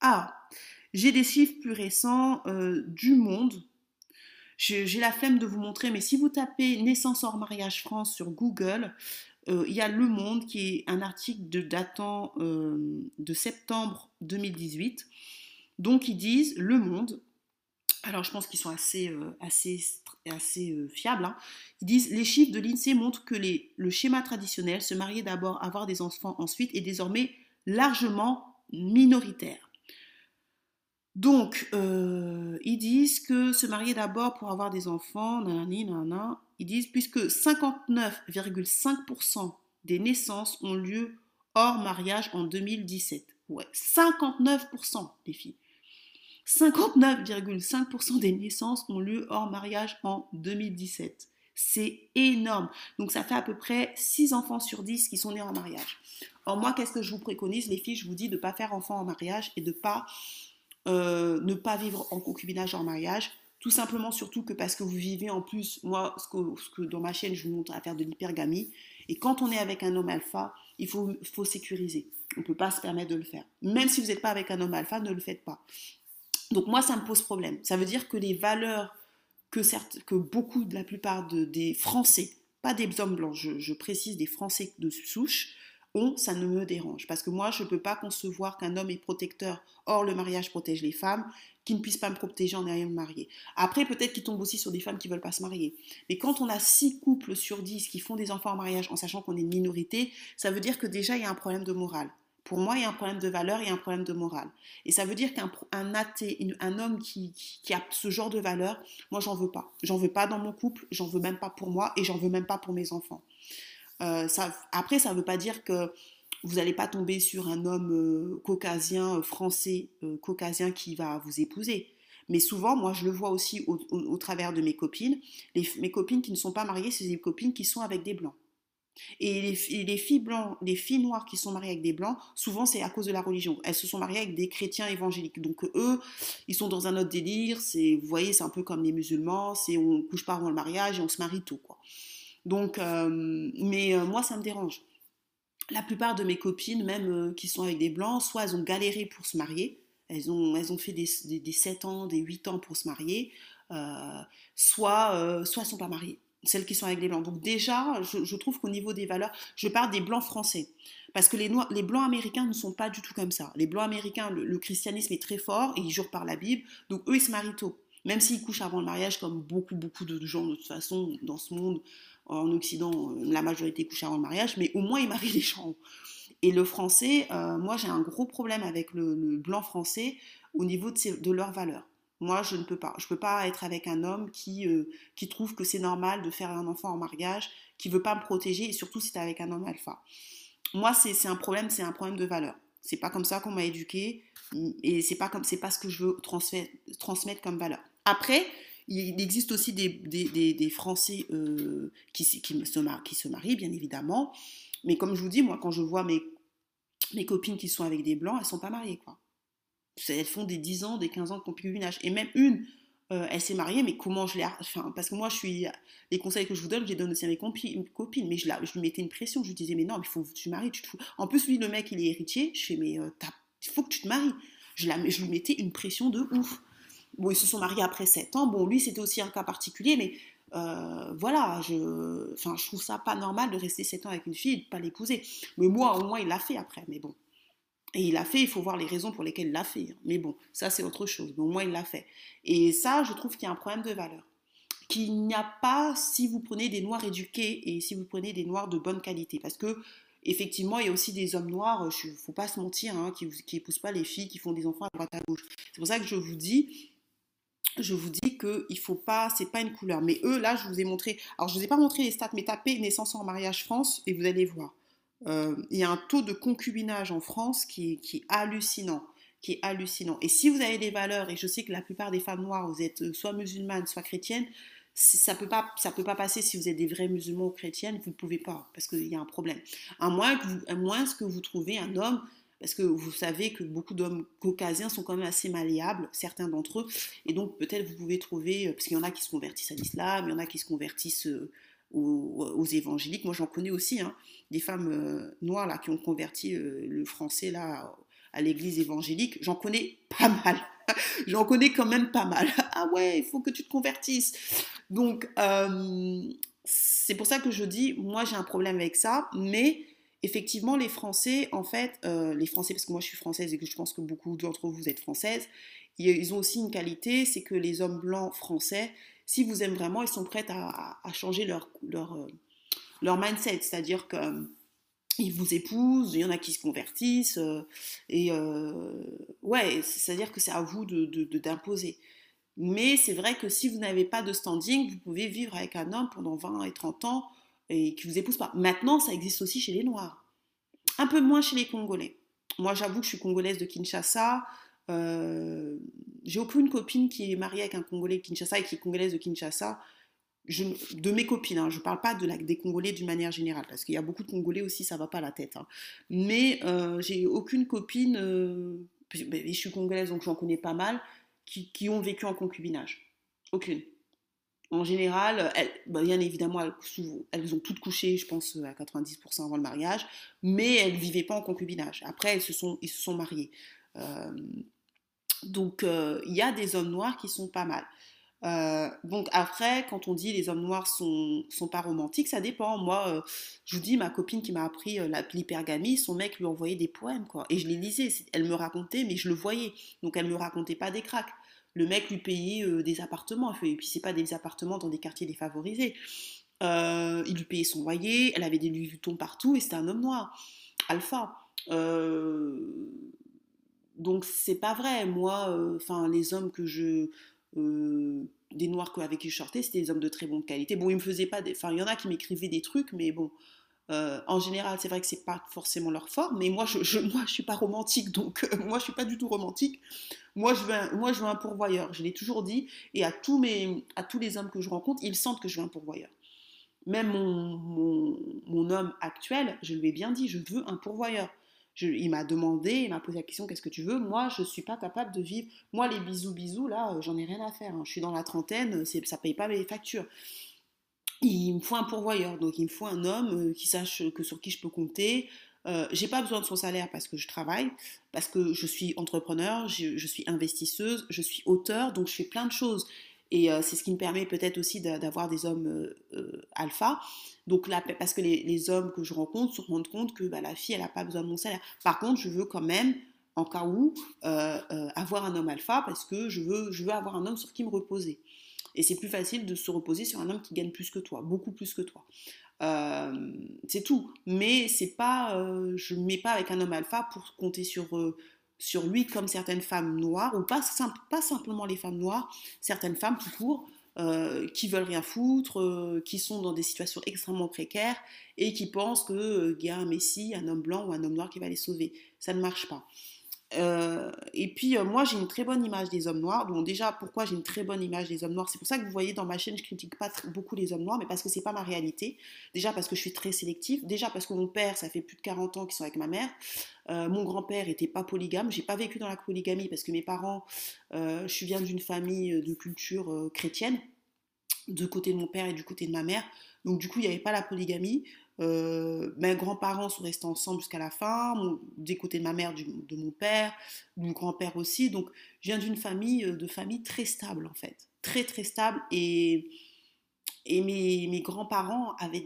Ah, J'ai des chiffres plus récents euh, du monde. J'ai la flemme de vous montrer, mais si vous tapez naissance hors mariage France sur Google, il y a Le Monde qui est un article datant euh, de septembre 2018. Donc ils disent Le Monde, alors je pense qu'ils sont assez, euh, fiables, hein. ils disent les chiffres de l'INSEE montrent que le schéma traditionnel, se marier d'abord, avoir des enfants ensuite, est désormais largement minoritaire. Donc, ils disent que se marier d'abord pour avoir des enfants, nanani, nanana, ils disent puisque 59,5% des naissances ont lieu hors mariage en 2017. Ouais, 59% des filles. 59,5% des naissances ont lieu hors mariage en 2017. C'est énorme. Donc ça fait à peu près 6 enfants sur 10 qui sont nés en mariage. Alors moi, qu'est-ce que je vous préconise, les filles? Je vous dis de ne pas faire enfant en mariage et de pas, euh, ne pas vivre en concubinage en mariage. Tout simplement, surtout que parce que vous vivez en plus, moi, ce que, dans ma chaîne, je vous montre à faire de l'hypergamie. Et quand on est avec un homme alpha, il faut, faut sécuriser. On ne peut pas se permettre de le faire. Même si vous n'êtes pas avec un homme alpha, ne le faites pas. Donc moi, ça me pose problème. Ça veut dire que les valeurs que, certes, que beaucoup, de la plupart des Français, pas des hommes blancs, je précise des Français de souche, ça ne me dérange. Parce que moi, je ne peux pas concevoir qu'un homme est protecteur, or le mariage protège les femmes, qui ne puisse pas me protéger en ayant marié. Après, peut-être qu'il tombe aussi sur des femmes qui ne veulent pas se marier. Mais quand on a six couples sur 10 qui font des enfants en mariage en sachant qu'on est une minorité, ça veut dire que déjà, il y a un problème de morale. Pour moi, il y a un problème de valeur et un problème de morale. Et ça veut dire qu'un athée, un homme qui, qui, a ce genre de valeur, moi, j'en veux pas. J'en veux pas dans mon couple, j'en veux même pas pour moi et j'en veux même pas pour mes enfants. Euh, après, ça ne veut pas dire que vous n'allez pas tomber sur un homme euh, caucasien, euh, français, caucasien qui va vous épouser. Mais souvent, moi, je le vois aussi au, travers de mes copines. mes copines qui ne sont pas mariées, c'est des copines qui sont avec des blancs. Et les, filles blancs, les filles noires qui sont mariées avec des blancs, souvent c'est à cause de la religion. Elles se sont mariées avec des chrétiens évangéliques. Donc eux, ils sont dans un autre délire. C'est, vous voyez, c'est un peu comme les musulmans. C'est on couche pas avant le mariage et on se marie tôt, quoi. Donc, euh, mais euh, moi, ça me dérange. La plupart de mes copines, même euh, qui sont avec des blancs, soit elles ont galéré pour se marier, elles ont, fait des, des, 7 ans, des 8 ans pour se marier, soit, soit elles ne sont pas mariées celles qui sont avec des blancs. Donc déjà, je, trouve qu'au niveau des valeurs, je parle des blancs français. Parce que les, noirs, les blancs américains ne sont pas du tout comme ça. Les blancs américains, le, le christianisme est très fort et ils jurent par la Bible. Donc eux, ils se marient tôt. Même s'ils couchent avant le mariage, comme beaucoup, beaucoup de gens de toute façon dans ce monde, en Occident, euh, la majorité couche avant le mariage, mais au moins ils marient les gens. Et le français, euh, moi j'ai un gros problème avec le, blanc français au niveau de, leurs valeurs. Moi, je ne peux pas. Je ne peux pas être avec un homme qui, euh, qui trouve que c'est normal de faire un enfant en mariage, qui veut pas me protéger, et surtout si tu es avec un homme alpha. Moi, c'est un problème, c'est un problème de valeur. C'est pas comme ça qu'on m'a éduqué, et c'est pas comme c'est pas ce que je veux transmettre comme valeur. Après, il existe aussi des, Français qui, se marient, bien évidemment. Mais comme je vous dis, moi, quand je vois mes, copines qui sont avec des blancs, elles ne sont pas mariées, quoi. Elles font des 10 ans, des 15 ans de concubinage. Et même une, euh, elle s'est mariée, mais comment je l'ai. Parce que moi, je suis. Les conseils que je vous donne, je les donne aussi à mes copines. Mais je, la, je lui mettais une pression. Je lui disais, mais non, il faut que tu te maries, tu te fous. En plus, lui, le mec, il est héritier. Je fais, mais il euh, faut que tu te maries. Je, la, je lui mettais une pression de ouf. Bon, ils se sont mariés après 7 ans. Bon, lui, c'était aussi un cas particulier, mais euh, voilà, je, je trouve ça pas normal de rester 7 ans avec une fille et de pas l'épouser. Mais moi, au moins, il l'a fait après, mais bon. Et il l'a fait, il faut voir les raisons pour lesquelles il l'a fait. Hein. Mais bon, ça, c'est autre chose. Mais au moins, il l'a fait. Et ça, je trouve qu'il y a un problème de valeur. Qu'il n'y a pas si vous prenez des noirs éduqués et si vous prenez des noirs de bonne qualité. Parce que effectivement, il y a aussi des hommes noirs, il ne faut pas se mentir, hein, qui n'épousent pas les filles, qui font des enfants à droite à gauche. C'est pour ça que je vous dis, je vous dis que il faut pas, c'est pas une couleur. Mais eux, là, je vous ai montré. Alors, je vous ai pas montré les stats, mais tapez naissance en mariage France et vous allez voir. Euh, il y a un taux de concubinage en France qui, est hallucinant, qui est hallucinant. Et si vous avez des valeurs, et je sais que la plupart des femmes noires, vous êtes soit musulmanes, soit chrétiennes, ça peut pas, ça peut pas passer si vous êtes des vrais musulmans ou chrétiennes, vous ne pouvez pas, parce qu'il y a un problème. À moins que vous, à moins que vous trouvez un homme parce que vous savez que beaucoup d'hommes caucasiens sont quand même assez malléables, certains d'entre eux, et donc peut-être vous pouvez trouver, euh, parce qu'il y en a qui se convertissent à l'islam, il y en a qui se convertissent euh, aux, évangéliques, moi j'en connais aussi, hein, des femmes euh, noires qui ont converti le français là à l'église évangélique, j'en connais pas mal. J'en connais quand même pas mal. Ah ouais, il faut que tu te convertisses. Donc, c'est pour ça que je dis, moi j'ai un problème avec ça, mais effectivement, les Français, en fait, les Français, parce que moi je suis française et que je pense que beaucoup d'entre vous êtes françaises, ils ont aussi une qualité, c'est que les hommes blancs français, si vous aiment vraiment, ils sont prêts à, changer leur, leur, leur mindset, c'est-à-dire que ils vous épousent, il y en a qui se convertissent, euh, et euh, ouais, c'est-à-dire que c'est à vous d'imposer. De, Mais c'est vrai que si vous n'avez pas de standing, vous pouvez vivre avec un homme pendant 20 et 30 ans et qui vous épouse pas. Maintenant, ça existe aussi chez les Noirs. Un peu moins chez les Congolais. Moi, j'avoue que je suis congolaise de Kinshasa. Euh, j'ai aucune copine qui est mariée avec un Congolais de Kinshasa et qui est congolaise de Kinshasa de mes copines, hein, je ne parle pas des Congolais d'une manière générale, parce qu'il y a beaucoup de Congolais aussi, ça ne va pas la tête. Hein. Mais euh, j'ai aucune copine, euh, je suis congolaise donc j'en connais pas mal, qui, ont vécu en concubinage. Aucune. En général, elles, ben, bien évidemment, elles, elles, ont toutes couché, je pense, à 90% avant le mariage, mais elles ne vivaient pas en concubinage. Après, elles se sont, ils se sont mariés. Euh, donc, il y a des hommes noirs qui sont pas mal. Euh, donc après, quand on dit les hommes noirs sont, sont pas romantiques, ça dépend. Moi, euh, je vous dis, ma copine qui m'a appris euh, l'hypergamie, son mec lui envoyait des poèmes, quoi. Et je les lisais. Elle me racontait, mais je le voyais. Donc elle me racontait pas des cracks. Le mec lui payait des appartements. Et puis c'est pas des appartements dans des quartiers défavorisés. il lui payait son loyer. Elle avait des Louis Vuitton partout et c'était un homme noir, alpha. donc c'est pas vrai. Moi, enfin les hommes que je euh, des noirs avec qui je sortais, c'était des hommes de très bonne qualité. Bon, me. Enfin, il y en a qui m'écrivaient des trucs, mais bon. Euh, en général, c'est vrai que c'est pas forcément leur forme, mais moi, je, je, moi, je suis pas romantique, donc euh, moi, je suis pas du tout romantique. Moi, je veux un, moi, je veux un pourvoyeur. Je l'ai toujours dit, et à tous mes, à tous les hommes que je rencontre, ils sentent que je veux un pourvoyeur. Même mon, mon, homme actuel, je lui ai bien dit, je veux un pourvoyeur il m'a demandé, il m'a posé la question qu'est-ce que tu veux? Moi, je suis pas capable de vivre. Moi, les bisous, bisous, là, euh, j'en ai rien à faire. Hein. Je suis dans la trentaine, ça paye pas mes factures. Il me faut un pourvoyeur, donc il me faut un homme euh, qui sache que sur qui je peux compter. Euh, j'ai pas besoin de son salaire parce que je travaille, parce que je suis entrepreneur, je, suis investisseuse, je suis auteur, donc je fais plein de choses. Et euh, c'est ce qui me permet peut-être aussi d'avoir des hommes euh, euh, alpha. Donc là, parce que les, hommes que je rencontre se rendent compte que bah, la fille, elle n'a pas besoin de mon salaire. Par contre, je veux quand même, en cas où, avoir un homme alpha parce que je veux, je veux avoir un homme sur qui me reposer. Et c'est plus facile de se reposer sur un homme qui gagne plus que toi, beaucoup plus que toi. c'est tout. Mais c'est pas, je ne mets pas avec un homme alpha pour compter sur sur lui comme certaines femmes noires, ou pas, pas simplement les femmes noires, certaines femmes tout court, euh, qui veulent rien foutre, euh, qui sont dans des situations extrêmement précaires et qui pensent qu'il euh, y a un messie, un homme blanc ou un homme noir qui va les sauver. Ça ne marche pas. Euh, et puis euh, moi j'ai une très bonne image des hommes noirs. Donc déjà pourquoi j'ai une très bonne image des hommes noirs? C'est pour ça que vous voyez dans ma chaîne je critique pas beaucoup les hommes noirs, mais parce que c'est pas ma réalité. Déjà parce que je suis très sélective. Déjà parce que mon père ça fait plus de 40 ans qu'ils sont avec ma mère. Euh, mon grand-père était pas polygame. J'ai pas vécu dans la polygamie parce que mes parents, je viens d'une famille de culture chrétienne, de côté de mon père et du côté de ma mère. Donc du coup il n'y avait pas la polygamie. Euh, mes grands-parents sont restés ensemble jusqu'à la fin, des côtés de ma mère, de mon père, mon grand-père aussi. Donc, je viens d'une famille, euh, de famille très stable en fait, très très stable. Et, mes, grands-parents avaient,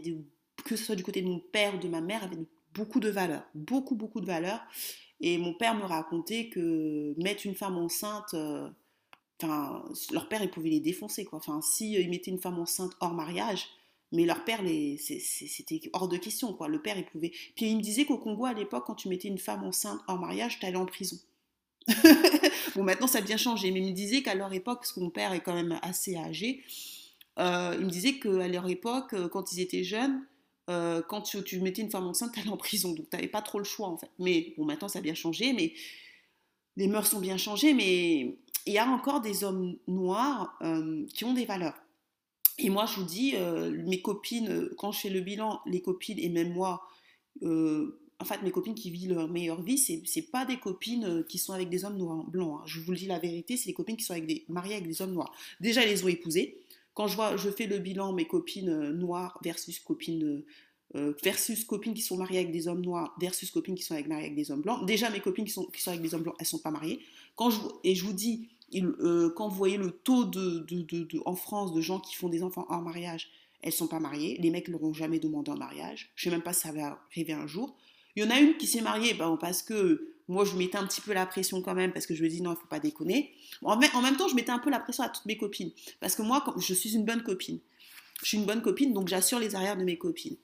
que ce soit du côté de mon père ou de ma mère, avaient beaucoup de valeurs, beaucoup beaucoup de valeurs. Et mon père me racontait que mettre une femme enceinte, euh, leur père, il pouvait les défoncer quoi. Enfin, si il mettait une femme enceinte hors mariage, mais leur père, c'était hors de question, quoi. Le père, il pouvait. Puis il me disait qu'au Congo, à l'époque, quand tu mettais une femme enceinte en mariage, tu allais en prison. bon, maintenant, ça a bien changé. Mais il me disait qu'à leur époque, parce que mon père est quand même assez âgé, euh, il me disait qu'à leur époque, euh, quand ils étaient jeunes, euh, quand tu, mettais une femme enceinte, tu allais en prison. Donc, tu n'avais pas trop le choix, en fait. Mais bon, maintenant, ça a bien changé. Mais les mœurs sont bien changées. Mais il y a encore des hommes noirs qui ont des valeurs. Et moi, je vous dis, euh, mes copines, euh, quand je fais le bilan, les copines et même moi, euh, en fait, mes copines qui vivent leur meilleure vie, c'est, pas des copines qui sont avec des hommes noirs, blancs. Hein. Je vous le dis la vérité, c'est des copines qui sont avec des, mariées avec des hommes noirs. Déjà, elles les ont épousées. Quand je, vois, je fais le bilan, mes copines noires versus copines versus copines qui sont mariées avec des hommes noirs versus copines qui sont mariées avec des hommes blancs. Déjà, mes copines qui sont, qui sont avec des hommes blancs, elles ne sont pas mariées. Quand je, et je vous dis, euh, quand vous voyez le taux de, en France de gens qui font des enfants hors mariage, elles sont pas mariées. Les mecs ne leur ont jamais demandé en mariage. Je ne sais même pas si ça va arriver un jour. Il y en a une qui s'est mariée ben, parce que moi, je mettais un petit peu la pression quand même, parce que je me dis non, il ne faut pas déconner. En même, temps, je mettais un peu la pression à toutes mes copines. Parce que moi, je suis une bonne copine. Je suis une bonne copine, donc j'assure les arrières de mes copines.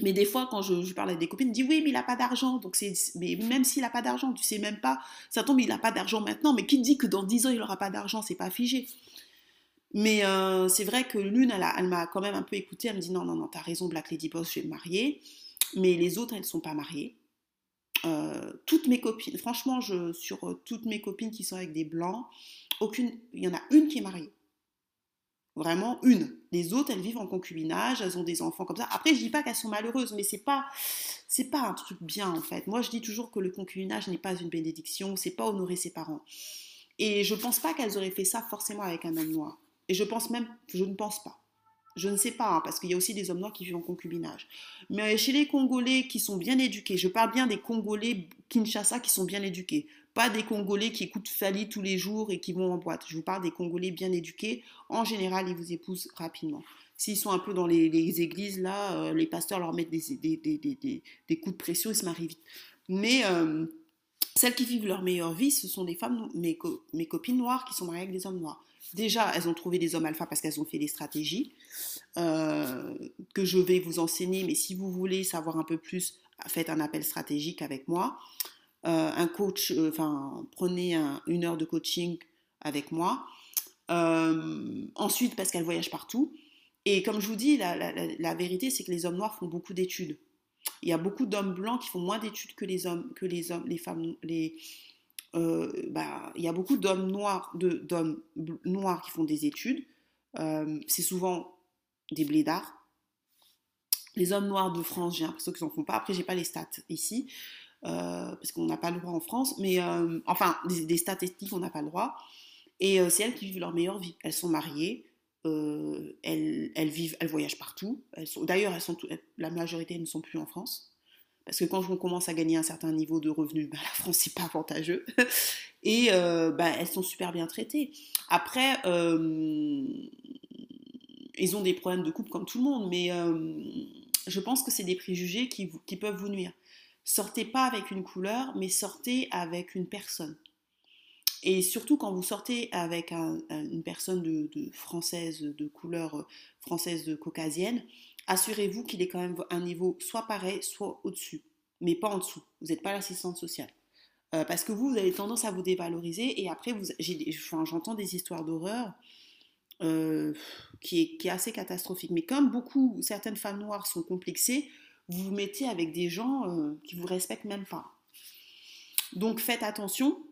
Mais des fois, quand je, parle avec des copines, disent oui, mais il n'a pas d'argent. Donc c'est, mais même s'il n'a pas d'argent, tu sais même pas. Ça tombe, il n'a pas d'argent maintenant, mais qui dit que dans 10 ans, il n'aura pas d'argent? C'est pas figé. Mais euh, c'est vrai que l'une, elle, elle m'a quand même un peu écoutée. Elle me dit non, non, non, t'as raison, Black Lady Boss, je vais me marier. Mais les autres, elles ne sont pas mariées. Euh, toutes mes copines, franchement, je, sur euh, toutes mes copines qui sont avec des blancs, aucune, il y en a une qui est mariée. Vraiment une. Les autres, elles vivent en concubinage, elles ont des enfants comme ça. Après, je dis pas qu'elles sont malheureuses, mais c'est pas, c'est pas un truc bien en fait. Moi, je dis toujours que le concubinage n'est pas une bénédiction, c'est pas honorer ses parents. Et je pense pas qu'elles auraient fait ça forcément avec un homme noir. Et je pense même, je ne pense pas. Je ne sais pas, hein, parce qu'il y a aussi des hommes noirs qui vivent en concubinage. Mais chez les Congolais qui sont bien éduqués, je parle bien des Congolais Kinshasa qui sont bien éduqués, pas des Congolais qui écoutent Fali tous les jours et qui vont en boîte. Je vous parle des Congolais bien éduqués. En général, ils vous épousent rapidement. S'ils sont un peu dans les, églises, là, euh, les pasteurs leur mettent des, des, coups de pression, ils se marient vite. Mais euh, celles qui vivent leur meilleure vie, ce sont des femmes, mes, mes copines noires, qui sont mariées avec des hommes noirs. Déjà, elles ont trouvé des hommes alpha parce qu'elles ont fait des stratégies euh, que je vais vous enseigner. Mais si vous voulez savoir un peu plus, faites un appel stratégique avec moi. Euh, un coach, euh, enfin, prenez une heure de coaching avec moi. ensuite, parce qu'elles voyagent partout. Et comme je vous dis, la, vérité, c'est que les hommes noirs font beaucoup d'études. Il y a beaucoup d'hommes blancs qui font moins d'études que les hommes, que les hommes, les femmes, euh, bah, il y a beaucoup d'hommes noirs, d'hommes noirs qui font des études. Euh, c'est souvent des blédards. Les hommes noirs de France, j'ai l'impression qu'ils n'en font pas. Après, j'ai pas les stats ici, euh, parce qu'on n'a pas le droit en France. Mais enfin, des, stats ethniques, on n'a pas le droit. Et c'est elles qui vivent leur meilleure vie. Elles sont mariées, elles, elles, vivent, elles voyagent partout. D'ailleurs, elles sont, la majorité ne sont plus en France. Parce que quand on commence à gagner un certain niveau de revenus, bah, la France, c'est pas avantageux. Et euh, bah, elles sont super bien traitées. Après, euh, ils ont des problèmes de couple comme tout le monde, mais euh, je pense que c'est des préjugés qui, peuvent vous nuire. Sortez pas avec une couleur, mais sortez avec une personne. Et surtout quand vous sortez avec une personne de, de, française, de couleur française de caucasienne, assurez-vous qu'il est quand même un niveau soit pareil, soit au-dessus, mais pas en dessous. Vous n'êtes pas l'assistante sociale. Euh, parce que vous, vous avez tendance à vous dévaloriser et après, j'entends des histoires d'horreur euh, qui, est, qui assez catastrophique. Mais comme beaucoup, certaines femmes noires sont complexées, vous vous mettez avec des gens euh, qui vous respectent même pas. Donc faites attention.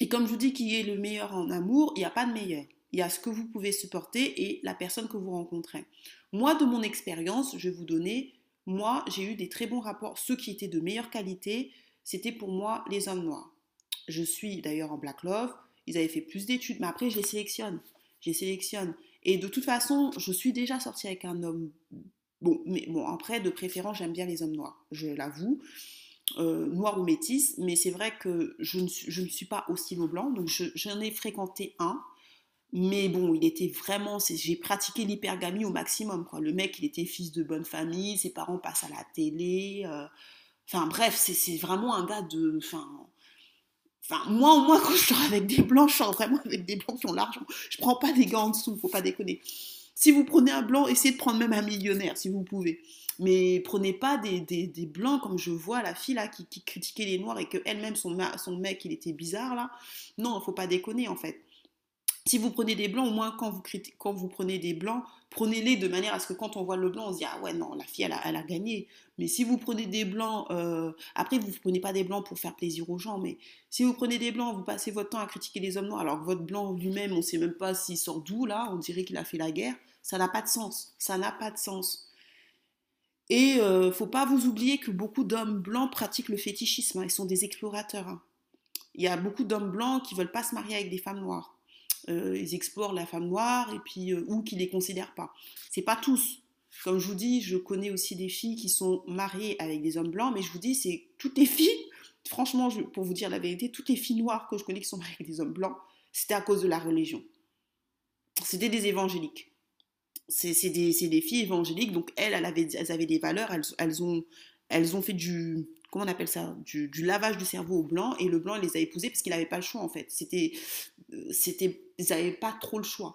Et comme je vous dis qu'il est le meilleur en amour, il n'y a pas de meilleur. Il y a ce que vous pouvez supporter et la personne que vous rencontrez. Moi, de mon expérience, je vais vous donner, moi, j'ai eu des très bons rapports. Ceux qui étaient de meilleure qualité, c'était pour moi les hommes noirs. Je suis d'ailleurs en Black Love. Ils avaient fait plus d'études, mais après, je les sélectionne. Je sélectionne. Et de toute façon, je suis déjà sortie avec un homme. Bon, mais bon, après, de préférence, j'aime bien les hommes noirs, je l'avoue. Euh, noir ou métis, mais c'est vrai que je ne, suis, pas aussi blanc, donc j'en ai fréquenté un. Mais bon, il était vraiment, j'ai pratiqué l'hypergamie au maximum. Le mec, il était fils de bonne famille, ses parents passent à la télé. Euh, enfin bref, c'est vraiment un gars de... Enfin, enfin moi au moins quand je sors avec des blancs, je sors vraiment avec des blancs qui ont l'argent. Je prends pas des gars en dessous, faut pas déconner. Si vous prenez un blanc, essayez de prendre même un millionnaire si vous pouvez. Mais prenez pas des, blancs comme je vois la fille là qui, critiquait les noirs et que elle-même son, son mec il était bizarre là. Non, faut pas déconner en fait. Si vous prenez des blancs, au moins quand vous, prenez des blancs, prenez-les de manière à ce que quand on voit le blanc, on se dit Ah ouais, non, la fille, elle a, elle a gagné. Mais si vous prenez des blancs, euh, après, vous ne prenez pas des blancs pour faire plaisir aux gens, mais si vous prenez des blancs, vous passez votre temps à critiquer les hommes noirs, alors que votre blanc lui-même, on ne sait même pas s'il sort d'où, là, on dirait qu'il a fait la guerre, ça n'a pas de sens. Ça n'a pas de sens. Et ne euh, faut pas vous oublier que beaucoup d'hommes blancs pratiquent le fétichisme, hein. ils sont des explorateurs. Hein. Il y a beaucoup d'hommes blancs qui veulent pas se marier avec des femmes noires. Euh, ils explorent la femme noire et puis euh, ou qui les considèrent pas. C'est pas tous. Comme je vous dis, je connais aussi des filles qui sont mariées avec des hommes blancs, mais je vous dis, c'est toutes les filles, franchement, pour vous dire la vérité, toutes les filles noires que je connais qui sont mariées avec des hommes blancs, c'était à cause de la religion. C'était des évangéliques. C'est des, filles évangéliques, donc elles, elles avaient, des valeurs, elles ont fait du, comment on appelle ça, du, lavage du cerveau au blanc, et le blanc, il les a épousées parce qu'il n'avait pas le choix, en fait. C'était, euh, c'était, ils n'avaient pas trop le choix.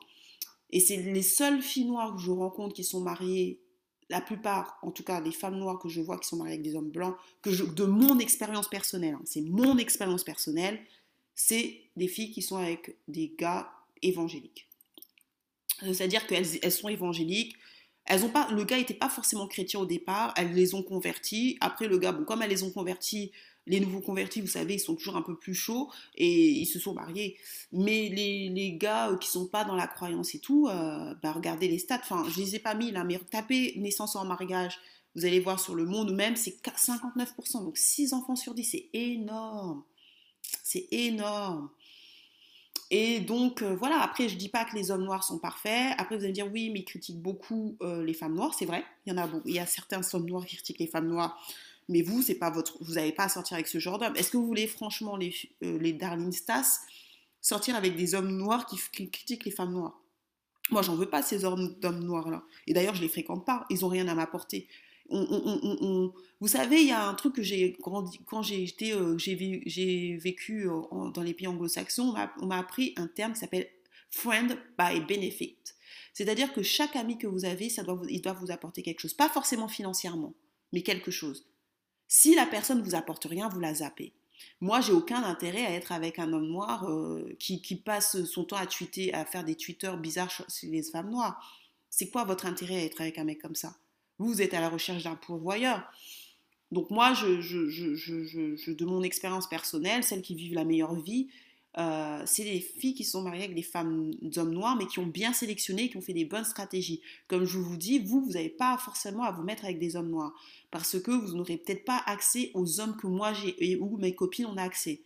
Et c'est les seules filles noires que je rencontre qui sont mariées, la plupart, en tout cas les femmes noires que je vois qui sont mariées avec des hommes blancs, que de mon expérience personnelle, hein, c'est mon expérience personnelle, c'est des filles qui sont avec des gars évangéliques. C'est-à-dire qu'elles elles sont évangéliques, elles ont pas, le gars n'était pas forcément chrétien au départ, elles les ont convertis. Après, le gars, bon, comme elles les ont convertis, les nouveaux convertis, vous savez, ils sont toujours un peu plus chauds et ils se sont mariés. Mais les, les gars euh, qui sont pas dans la croyance et tout, euh, bah, regardez les stats. Enfin, je les ai pas mis là, mais tapez naissance en mariage, vous allez voir sur le monde même, c'est 59%. Donc 6 enfants sur 10, c'est énorme. C'est énorme. Et donc, euh, voilà, après, je dis pas que les hommes noirs sont parfaits. Après, vous allez me dire, oui, mais ils critiquent beaucoup euh, les femmes noires. C'est vrai, il y en a beaucoup. Il y a certains hommes noirs qui critiquent les femmes noires. Mais vous, c'est pas votre, vous n'avez pas à sortir avec ce genre d'homme. Est-ce que vous voulez, franchement, les, euh, Stas, sortir avec des hommes noirs qui, qui critiquent les femmes noires? Moi, j'en veux pas, ces hommes noirs-là. Et d'ailleurs, je les fréquente pas. Ils ont rien à m'apporter vous savez, il y a un truc que j'ai grandi quand j'ai euh, j'ai vécu euh, dans les pays anglo-saxons, on m'a appris un terme qui s'appelle friend by benefit. C'est-à-dire que chaque ami que vous avez, ça doit il doit vous apporter quelque chose, pas forcément financièrement, mais quelque chose. Si la personne ne vous apporte rien, vous la zappez. Moi, j'ai aucun intérêt à être avec un homme noir euh, qui, qui, passe son temps à tweeter, à faire des tweeters bizarres sur les femmes noires. C'est quoi votre intérêt à être avec un mec comme ça? Vous, êtes à la recherche d'un pourvoyeur. Donc moi, je, de mon expérience personnelle, celles qui vivent la meilleure vie, euh, c'est les filles qui sont mariées avec des femmes, d'hommes noirs, mais qui ont bien sélectionné, qui ont fait des bonnes stratégies. Comme je vous dis, vous, vous n'avez pas forcément à vous mettre avec des hommes noirs, parce que vous n'aurez peut-être pas accès aux hommes que moi j'ai et où mes copines ont accès.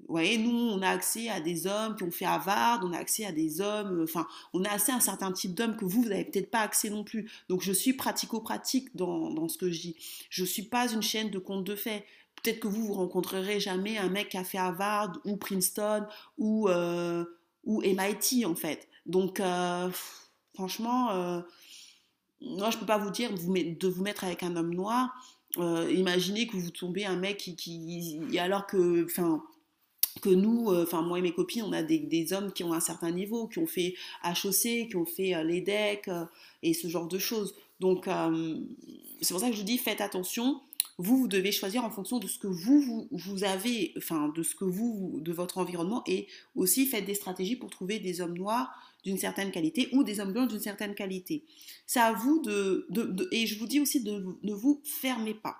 Vous voyez, nous, on a accès à des hommes qui ont fait Harvard, on a accès à des hommes, enfin, on a accès à un certain type d'hommes que vous, vous n'avez peut-être pas accès non plus. Donc, je suis pratico-pratique dans, dans, ce que je dis. Je ne suis pas une chaîne de contes de faits. Peut-être que vous, vous rencontrerez jamais un mec qui a fait Harvard ou Princeton ou, euh, ou MIT, en fait. Donc, euh, franchement, euh, moi, je ne peux pas vous dire de vous mettre avec un homme noir. imaginez que vous tombez un mec qui, qui alors que, enfin, que nous, euh, enfin moi et mes copines, on a des, hommes qui ont un certain niveau, qui ont fait HOC, qui ont fait euh, les decks euh, et ce genre de choses. Donc c'est pour ça que je dis faites attention. Vous, vous devez choisir en fonction de ce que vous, vous, avez, enfin de ce que vous, de votre environnement et aussi faites des stratégies pour trouver des hommes noirs d'une certaine qualité ou des hommes blancs d'une certaine qualité. C'est à vous de, et je vous dis aussi de ne vous fermez pas.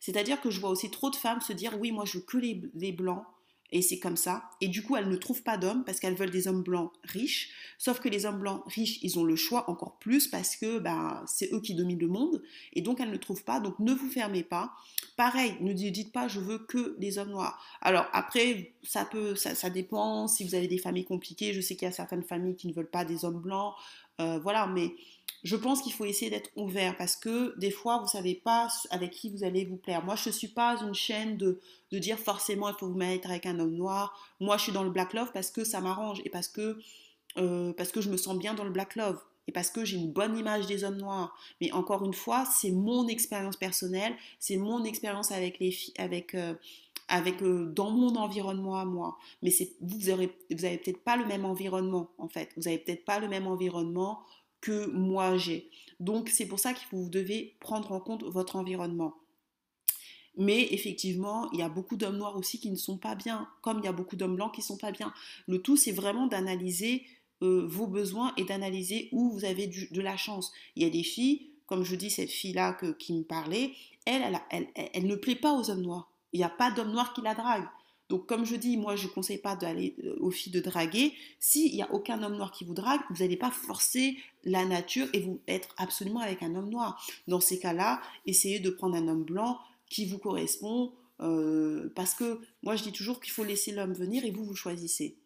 C'est-à-dire que je vois aussi trop de femmes se dire oui moi je veux que les blancs et c'est comme ça. Et du coup, elles ne trouvent pas d'hommes parce qu'elles veulent des hommes blancs riches. Sauf que les hommes blancs riches, ils ont le choix encore plus parce que bah, c'est eux qui dominent le monde. Et donc, elles ne trouvent pas. Donc, ne vous fermez pas. Pareil, ne dites pas je veux que des hommes noirs. Alors, après, ça peut, ça, dépend. Si vous avez des familles compliquées, je sais qu'il y a certaines familles qui ne veulent pas des hommes blancs. Euh, voilà, mais je pense qu'il faut essayer d'être ouvert parce que des fois, vous ne savez pas avec qui vous allez vous plaire. Moi, je ne suis pas une chaîne de, dire forcément il faut vous mettre avec un homme noir. Moi, je suis dans le black love parce que ça m'arrange et parce que, euh, parce que je me sens bien dans le black love et parce que j'ai une bonne image des hommes noirs. Mais encore une fois, c'est mon expérience personnelle, c'est mon expérience avec les filles, avec euh, euh, dans mon environnement à moi. Mais vous, vous avez, vous peut-être pas le même environnement en fait. Vous avez peut-être pas le même environnement que moi j'ai. Donc c'est pour ça que vous devez prendre en compte votre environnement. Mais effectivement, il y a beaucoup d'hommes noirs aussi qui ne sont pas bien, comme il y a beaucoup d'hommes blancs qui ne sont pas bien. Le tout, c'est vraiment d'analyser euh, vos besoins et d'analyser où vous avez de la chance. Il y a des filles, comme je dis, cette fille-là qui me parlait, elle elle, elle, ne plaît pas aux hommes noirs. Il n'y a pas d'hommes noirs qui la draguent. Donc, comme je dis, moi, je ne conseille pas d'aller euh, aux filles de draguer. S'il n'y a aucun homme noir qui vous drague, vous n'allez pas forcer la nature et vous être absolument avec un homme noir. Dans ces cas-là, essayez de prendre un homme blanc qui vous correspond. Euh, parce que moi, je dis toujours qu'il faut laisser l'homme venir et vous, vous choisissez.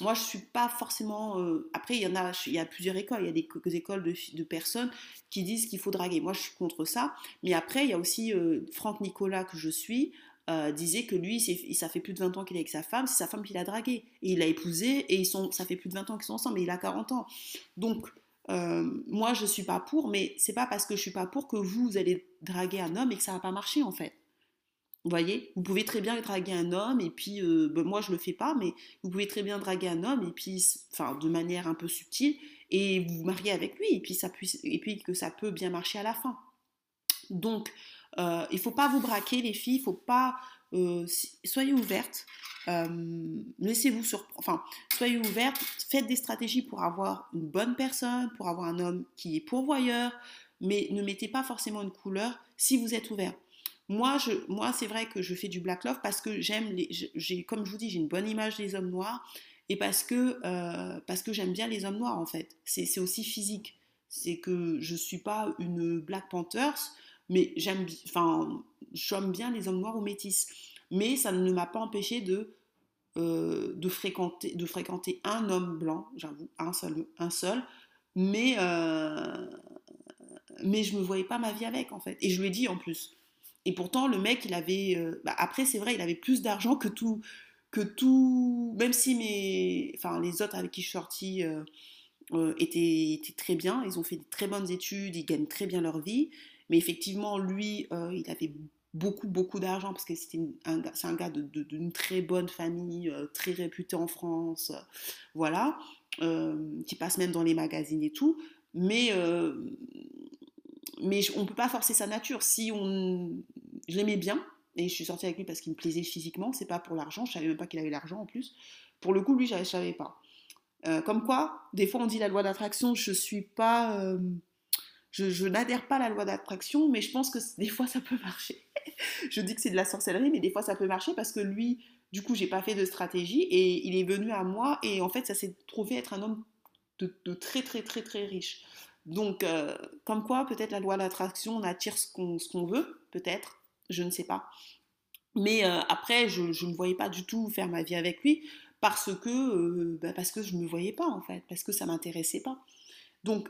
moi, je suis pas forcément. euh, Après, il y a, plusieurs écoles. Il y a des, co- des écoles de, personnes qui disent qu'il faut draguer. Moi, je suis contre ça. Mais après, il y a aussi Franck Nicolas que je suis. Euh, disait que lui, ça fait plus de 20 ans qu'il est avec sa femme, c'est sa femme qui l'a dragué. Et il l'a épousée, et ils sont, ça fait plus de 20 ans qu'ils sont ensemble, et il a 40 ans. Donc, euh, moi, je suis pas pour, mais c'est pas parce que je suis pas pour que vous, vous allez draguer un homme et que ça va pas marcher, en fait. Vous voyez, vous pouvez très bien draguer un homme et puis, euh, ben, moi je le fais pas, mais vous pouvez très bien draguer un homme et puis, enfin, de manière un peu subtile et vous vous marier avec lui et puis ça puisse, et puis que ça peut bien marcher à la fin. Donc, euh, il faut pas vous braquer les filles, il faut pas, euh, soyez ouvertes, euh, laissez-vous sur, enfin, soyez ouvertes, faites des stratégies pour avoir une bonne personne, pour avoir un homme qui est pourvoyeur, mais ne mettez pas forcément une couleur si vous êtes ouvert. Moi, moi c'est vrai que je fais du black love parce que j'aime, les, comme je vous dis, j'ai une bonne image des hommes noirs et parce que, que j'aime bien les hommes noirs en fait. C'est, c'est aussi physique. C'est que je suis pas une Black Panthers, mais j'aime, enfin, j'aime bien les hommes noirs ou métis. Mais ça ne m'a pas empêché de, euh, de, fréquenter, de fréquenter un homme blanc, j'avoue, un seul, un seul. Mais, euh, mais je me voyais pas ma vie avec en fait. Et je lui ai dit en plus. Et pourtant, le mec, il avait. euh, bah, après, c'est vrai, il avait plus d'argent que tout. Que tout. Même si mes. Enfin, les autres avec qui je suis sortie étaient, étaient très bien. Ils ont fait de très bonnes études, ils gagnent très bien leur vie. Mais effectivement, lui, euh, il avait beaucoup, beaucoup d'argent parce que c'est un gars d'une très bonne famille, euh, très réputé en France. voilà. euh, qui passe même dans les magazines et tout. Mais. mais on ne peut pas forcer sa nature. Si on, je l'aimais bien et je suis sortie avec lui parce qu'il me plaisait physiquement, c'est pas pour l'argent. Je savais même pas qu'il avait l'argent en plus. Pour le coup, lui, je ne savais pas. Comme quoi, des fois, on dit la loi d'attraction. Je suis pas, je, n'adhère pas à la loi d'attraction, mais je pense que des fois, ça peut marcher. je dis que c'est de la sorcellerie, mais des fois, ça peut marcher parce que lui, du coup, j'ai pas fait de stratégie et il est venu à moi et en fait, ça s'est trouvé être un homme de, très, très, très, très riche. Donc, euh, comme quoi, peut-être la loi d'attraction, on attire ce qu'on veut, peut-être, je ne sais pas. Mais euh, après, je ne voyais pas du tout faire ma vie avec lui parce que, euh, bah, parce que je ne me voyais pas, en fait, parce que ça ne m'intéressait pas. Donc,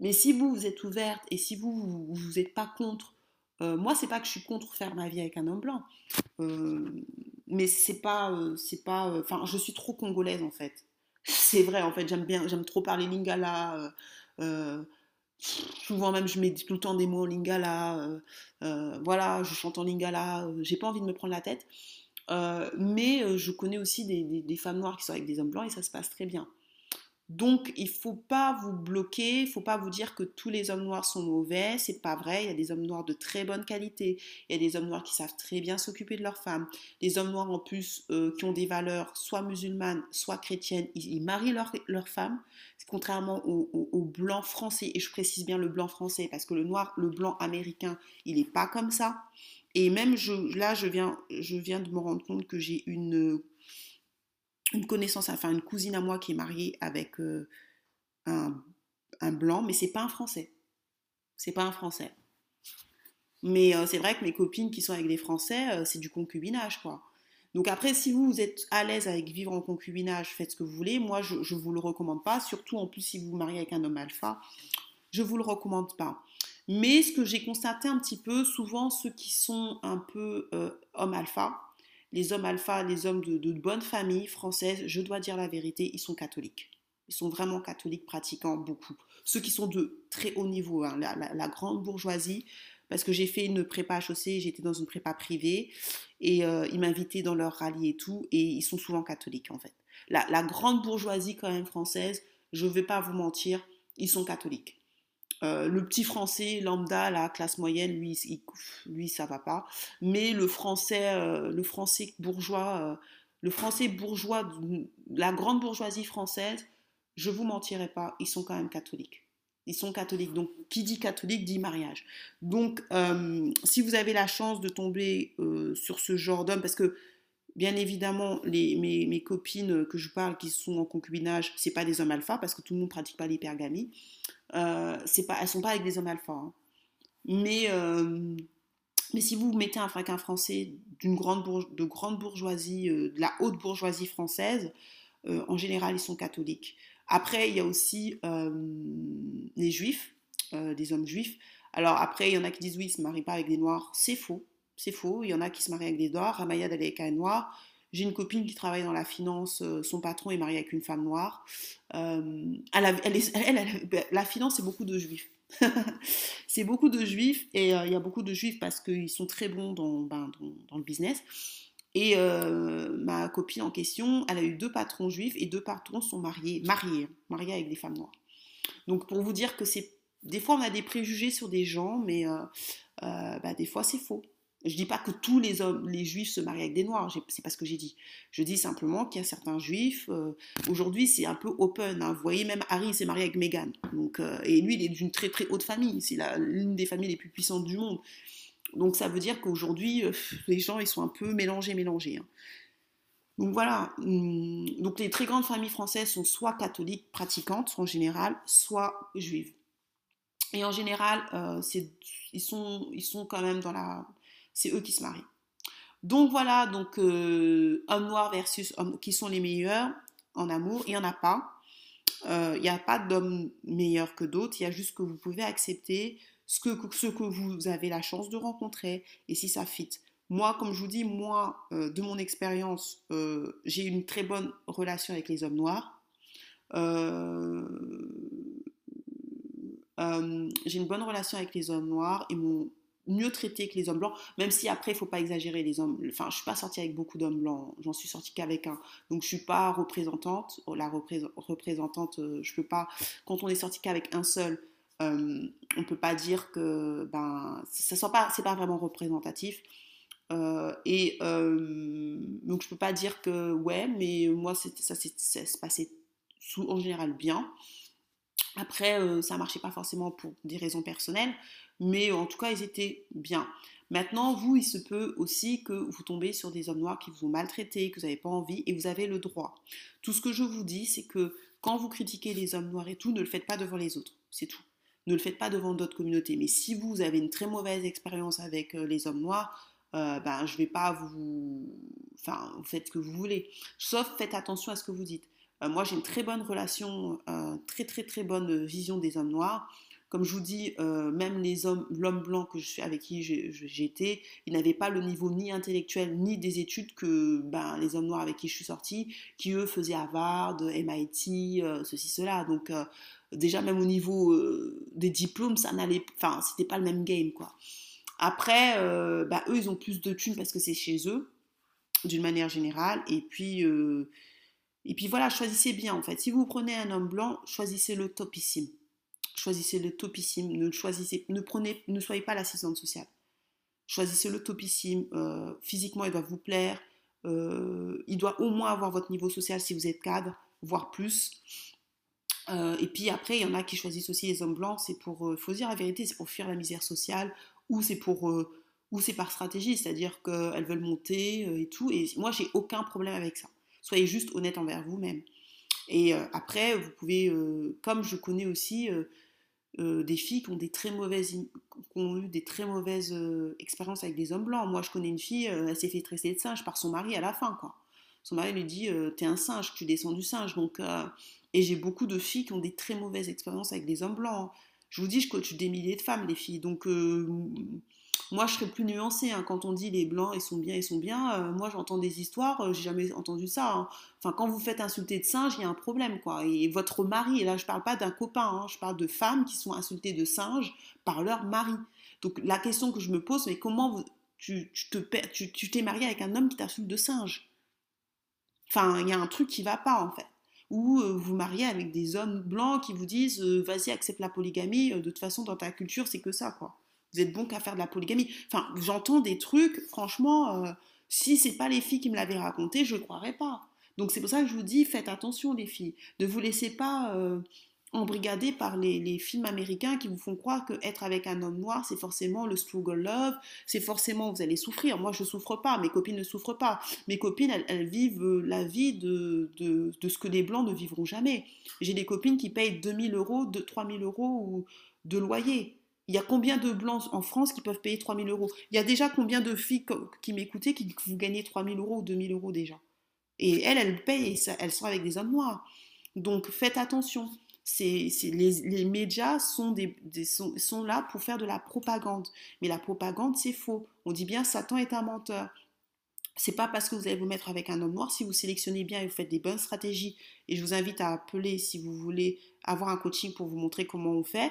mais si vous, vous êtes ouverte et si vous, vous n'êtes pas contre, euh, moi, c'est pas que je suis contre faire ma vie avec un homme blanc, euh, mais c'est pas, euh, c'est pas, euh, enfin, je suis trop congolaise, en fait. C'est vrai, en fait, j'aime bien, j'aime trop parler lingala. souvent même, je mets tout le temps des mots en lingala. voilà, je chante en lingala. j'ai pas envie de me prendre la tête. Mais je connais aussi des- des femmes noires qui sont avec des hommes blancs et ça se passe très bien. Donc, il faut pas vous bloquer, il faut pas vous dire que tous les hommes noirs sont mauvais, c'est pas vrai. Il y a des hommes noirs de très bonne qualité, il y a des hommes noirs qui savent très bien s'occuper de leurs femmes, des hommes noirs en plus euh, qui ont des valeurs soit musulmanes, soit chrétiennes, ils, marient leurs femmes, contrairement aux au, au blancs français, et je précise bien le blanc français parce que le noir, le blanc américain, il n'est pas comme ça. Et même là, je viens, je viens de me rendre compte que j'ai une une connaissance, enfin une cousine à moi qui est mariée avec euh, un, blanc, mais c'est pas un français. C'est pas un français. Mais euh, c'est vrai que mes copines qui sont avec des français, euh, c'est du concubinage, quoi. Donc après, si vous, vous êtes à l'aise avec vivre en concubinage, faites ce que vous voulez. Moi, je ne vous le recommande pas. Surtout, en plus, si vous vous mariez avec un homme alpha, je vous le recommande pas. Mais ce que j'ai constaté un petit peu, souvent, ceux qui sont un peu hommes alpha, les hommes alpha, les hommes de, bonne famille française, je dois dire la vérité, ils sont catholiques. Ils sont vraiment catholiques, pratiquants beaucoup. Ceux qui sont de très haut niveau, hein, la, grande bourgeoisie, parce que j'ai fait une prépa HEC, j'étais dans une prépa privée, et euh, ils m'invitaient dans leur rallye et tout, et ils sont souvent catholiques en fait. La, la grande bourgeoisie quand même française, je ne vais pas vous mentir, ils sont catholiques. Euh, le petit français lambda, la classe moyenne, lui, il, lui ça va pas. Mais le français, euh, le français bourgeois, euh, le français bourgeois, la grande bourgeoisie française, je vous mentirai pas, ils sont quand même catholiques. Ils sont catholiques. Donc, qui dit catholique dit mariage. Donc, si vous avez la chance de tomber sur ce genre d'homme, parce que bien évidemment, les, mes, mes, copines que je parle qui sont en concubinage, c'est pas des hommes alpha, parce que tout le monde pratique pas l'hypergamie. Euh, c'est pas, elles sont pas avec des hommes alpha. Hein. Mais, euh, mais si vous mettez un Français d'une grande, bourge, de grande bourgeoisie, euh, de la haute bourgeoisie française, en général, ils sont catholiques. Après, il y a aussi les juifs, des hommes juifs. Alors après, il y en a qui disent oui, ils se marient pas avec des noirs. C'est faux. C'est faux. Il y en a qui se marient avec des noirs. Ramayad, elle est avec un noir. J'ai une copine qui travaille dans la finance, son patron est marié avec une femme noire. elle, la finance, c'est beaucoup de juifs. c'est beaucoup de juifs et il y a beaucoup de juifs parce qu'ils sont très bons dans, ben, le business. Et ma copine en question, elle a eu deux patrons juifs et deux patrons sont mariés, mariés, mariés avec des femmes noires. Donc pour vous dire que c'est des fois on a des préjugés sur des gens, mais bah, des fois c'est faux. Je dis pas que tous les hommes, les juifs se marient avec des noirs, c'est pas ce que j'ai dit. Je dis simplement qu'il y a certains juifs, euh, aujourd'hui c'est un peu open. Hein. Vous voyez, même Harry s'est marié avec Meghan. Donc, euh, et lui, il est d'une très très haute famille. C'est l'une des familles les plus puissantes du monde. Donc ça veut dire qu'aujourd'hui, euh, les gens, ils sont un peu mélangés, mélangés. Hein. Donc voilà. Hum, donc les très grandes familles françaises sont soit catholiques pratiquantes en général, soit juives. Et en général, ils sont quand même dans la c'est eux qui se marient. Donc voilà, donc euh, homme noir versus homme, qui sont les meilleurs en amour, il n'y en a pas. Euh, il n'y a pas d'homme meilleur que d'autres, il y a juste que vous pouvez accepter ce que, vous avez la chance de rencontrer et si ça fit. Moi, comme je vous dis, moi, euh, de mon expérience, j'ai une très bonne relation avec les hommes noirs. j'ai une bonne relation avec les hommes noirs et mon, mieux traité que les hommes blancs, même si après, il faut pas exagérer les hommes. Enfin, je suis pas sortie avec beaucoup d'hommes blancs, j'en suis sortie qu'avec un. Donc, je suis pas représentante. La représentante, euh, je peux pas. Quand on est sorti qu'avec un seul, euh, on peut pas dire que ben ça soit pas, c'est pas vraiment représentatif. Euh, et donc, je peux pas dire que ouais, mais moi, ça passé sous, en général bien. Après, ça marchait pas forcément pour des raisons personnelles mais en tout cas, ils étaient bien. Maintenant, vous, il se peut aussi que vous tombez sur des hommes noirs qui vous ont maltraité, que vous n'avez pas envie, et vous avez le droit. Tout ce que je vous dis, c'est que quand vous critiquez les hommes noirs et tout, ne le faites pas devant les autres. C'est tout. Ne le faites pas devant d'autres communautés. Mais si vous avez une très mauvaise expérience avec euh, les hommes noirs, euh, ben, je ne vais pas vous... Enfin, vous faites ce que vous voulez. Sauf faites attention à ce que vous dites. Euh, moi, j'ai une très bonne relation, très très très bonne vision des hommes noirs. Comme je vous dis, euh, même les hommes, l'homme blanc que je avec qui j'étais, ils n'avaient pas le niveau ni intellectuel ni des études que ben, les hommes noirs avec qui je suis sortie, qui eux faisaient Harvard, MIT, euh, ceci, cela. Donc euh, déjà même au niveau des diplômes, ça n'allait, enfin c'était pas le même game quoi. Après, ben, eux ils ont plus de thunes parce que c'est chez eux, d'une manière générale. Et puis et puis voilà, choisissez bien en fait. Si vous prenez un homme blanc, choisissez le topissime choisissez le topissime, ne choisissez, ne prenez, ne soyez pas l'assistante sociale. Choisissez le topissime, euh, physiquement il doit vous plaire, euh, il doit au moins avoir votre niveau social si vous êtes cadre, voire plus. Euh, et puis après, il y en a qui choisissent aussi les hommes blancs, c'est pour, faut dire la vérité, c'est pour fuir la misère sociale, ou c'est pour, ou c'est par stratégie, c'est-à-dire qu'elles veulent monter et tout. Et moi, j'ai aucun problème avec ça. Soyez juste honnête envers vous-même. Et après, vous pouvez, comme je connais aussi des filles qui ont, des très mauvaises, eu des très mauvaises euh, expériences avec des hommes blancs. Moi, je connais une fille, euh, elle s'est fait tresser de singe par son mari à la fin, quoi. Son mari lui dit T'es un singe, tu descends du singe. Donc, et j'ai beaucoup de filles qui ont des très mauvaises expériences avec des hommes blancs. Je vous dis, je coach des milliers de femmes, les filles. Donc, moi, je serais plus nuancée. Hein. Quand on dit les blancs, ils sont bien, ils sont bien. Euh, moi, j'entends des histoires, euh, j'ai jamais entendu ça. Hein. Enfin, quand vous faites insulter de singe, il y a un problème, quoi. Et votre mari, et là, je parle pas d'un copain, hein, je parle de femmes qui sont insultées de singe par leur mari. Donc, la question que je me pose, c'est comment tu, tu, te, tu, t'es marié avec un homme qui t'insulte de singe? Enfin, il y a un truc qui va pas, en fait ou euh, vous mariez avec des hommes blancs qui vous disent vas-y accepte la polygamie de toute façon dans ta culture c'est que ça quoi vous êtes bon qu'à faire de la polygamie. Enfin, j'entends des trucs, franchement, euh, si c'est pas les filles qui me l'avaient raconté, je ne croirais pas. Donc c'est pour ça que je vous dis, faites attention les filles. Ne vous laissez pas euh, embrigader par les, films américains qui vous font croire qu'être avec un homme noir, c'est forcément le struggle love, c'est forcément vous allez souffrir. Moi, je ne souffre pas, mes copines ne souffrent pas. Mes copines, elles, vivent euh, la vie de, de, ce que les blancs ne vivront jamais. J'ai des copines qui payent 2000 euros, 3000 euros de loyer. Il y a combien de blancs en France qui peuvent payer 3000 euros? Il y a déjà combien de filles qui m'écoutaient qui vous gagnez 3000 euros ou 2000 euros déjà? Et elles, elles payent, et elles sont avec des hommes noirs. Donc faites attention. Les, médias sont, sont, là pour faire de la propagande. Mais la propagande, c'est faux. On dit bien Satan est un menteur. C'est pas parce que vous allez vous mettre avec un homme noir, si vous sélectionnez bien et vous faites des bonnes stratégies, et je vous invite à appeler si vous voulez avoir un coaching pour vous montrer comment on fait,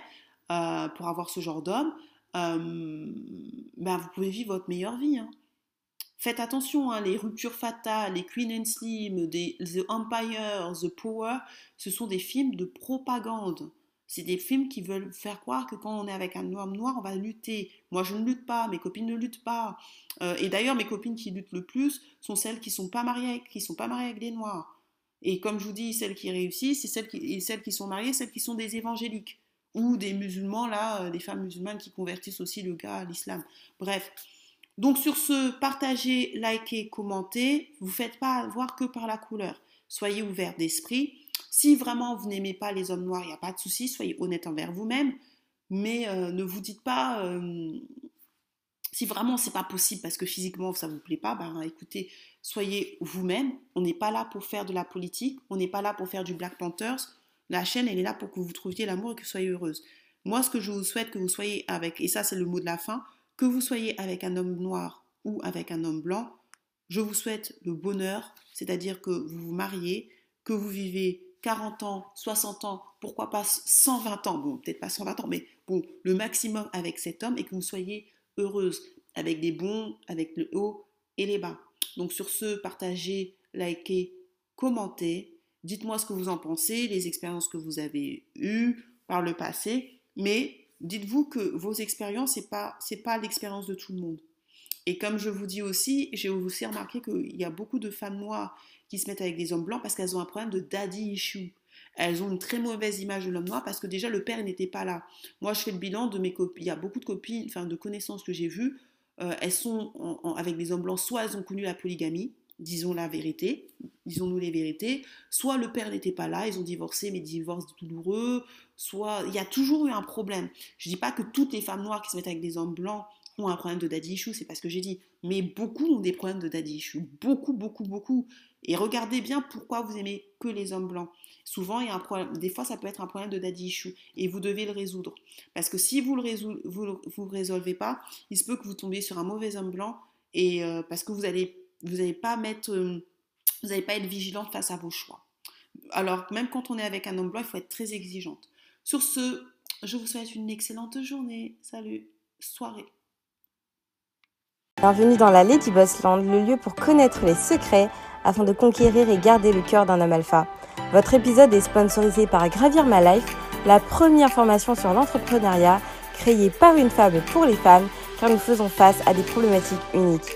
euh, pour avoir ce genre d'homme, euh, ben vous pouvez vivre votre meilleure vie. Hein. Faites attention, hein, les ruptures fatales, les Queen and Slim, The Empire, The Power, ce sont des films de propagande. C'est des films qui veulent faire croire que quand on est avec un homme noir, on va lutter. Moi, je ne lutte pas, mes copines ne luttent pas. Euh, et d'ailleurs, mes copines qui luttent le plus sont celles qui sont sont pas mariées avec des noirs. Et comme je vous dis, celles qui réussissent, c'est celles qui sont mariées, celles qui sont des évangéliques ou des musulmans là, euh, des femmes musulmanes qui convertissent aussi le gars à l'islam. Bref, donc sur ce, partagez, likez, commentez. Vous faites pas voir que par la couleur. Soyez ouvert d'esprit. Si vraiment vous n'aimez pas les hommes noirs, il n'y a pas de souci. Soyez honnête envers vous-même. Mais euh, ne vous dites pas, euh, si vraiment c'est pas possible parce que physiquement ça vous plaît pas, ben écoutez, soyez vous-même. On n'est pas là pour faire de la politique. On n'est pas là pour faire du Black Panthers. La chaîne, elle est là pour que vous trouviez l'amour et que vous soyez heureuse. Moi, ce que je vous souhaite que vous soyez avec, et ça c'est le mot de la fin, que vous soyez avec un homme noir ou avec un homme blanc, je vous souhaite le bonheur, c'est-à-dire que vous vous mariez, que vous vivez 40 ans, 60 ans, pourquoi pas 120 ans, bon, peut-être pas 120 ans, mais bon, le maximum avec cet homme et que vous soyez heureuse, avec des bons, avec le haut et les bas. Donc sur ce, partagez, likez, commentez, dites-moi ce que vous en pensez, les expériences que vous avez eues par le passé, mais dites-vous que vos expériences, ce n'est pas, pas l'expérience de tout le monde. Et comme je vous dis aussi, j'ai aussi remarqué qu'il y a beaucoup de femmes noires qui se mettent avec des hommes blancs parce qu'elles ont un problème de daddy issue. Elles ont une très mauvaise image de l'homme noir parce que déjà le père n'était pas là. Moi, je fais le bilan de mes copines. Il y a beaucoup de copines, enfin de connaissances que j'ai vues. Euh, elles sont avec des hommes blancs, soit elles ont connu la polygamie, disons la vérité, disons-nous les vérités, soit le père n'était pas là, ils ont divorcé, mais divorce douloureux, soit il y a toujours eu un problème. Je ne dis pas que toutes les femmes noires qui se mettent avec des hommes blancs ont un problème de daddy issue, c'est pas ce que j'ai dit, mais beaucoup ont des problèmes de daddy issue, beaucoup, beaucoup, beaucoup. Et regardez bien pourquoi vous aimez que les hommes blancs. Souvent, il y a un problème, des fois, ça peut être un problème de daddy issue et vous devez le résoudre. Parce que si vous le, vous, résolvez pas, il se peut que vous tombiez sur un mauvais homme blanc et euh, parce que vous allez vous n'allez euh, pas être vigilante face à vos choix. Alors, même quand on est avec un homme blanc, il faut être très exigeante. Sur ce, je vous souhaite une excellente journée. Salut, soirée. Bienvenue dans la Lady Boss Land, le lieu pour connaître les secrets afin de conquérir et garder le cœur d'un homme alpha. Votre épisode est sponsorisé par Gravir My Life, la première formation sur l'entrepreneuriat créée par une femme pour les femmes, car nous faisons face à des problématiques uniques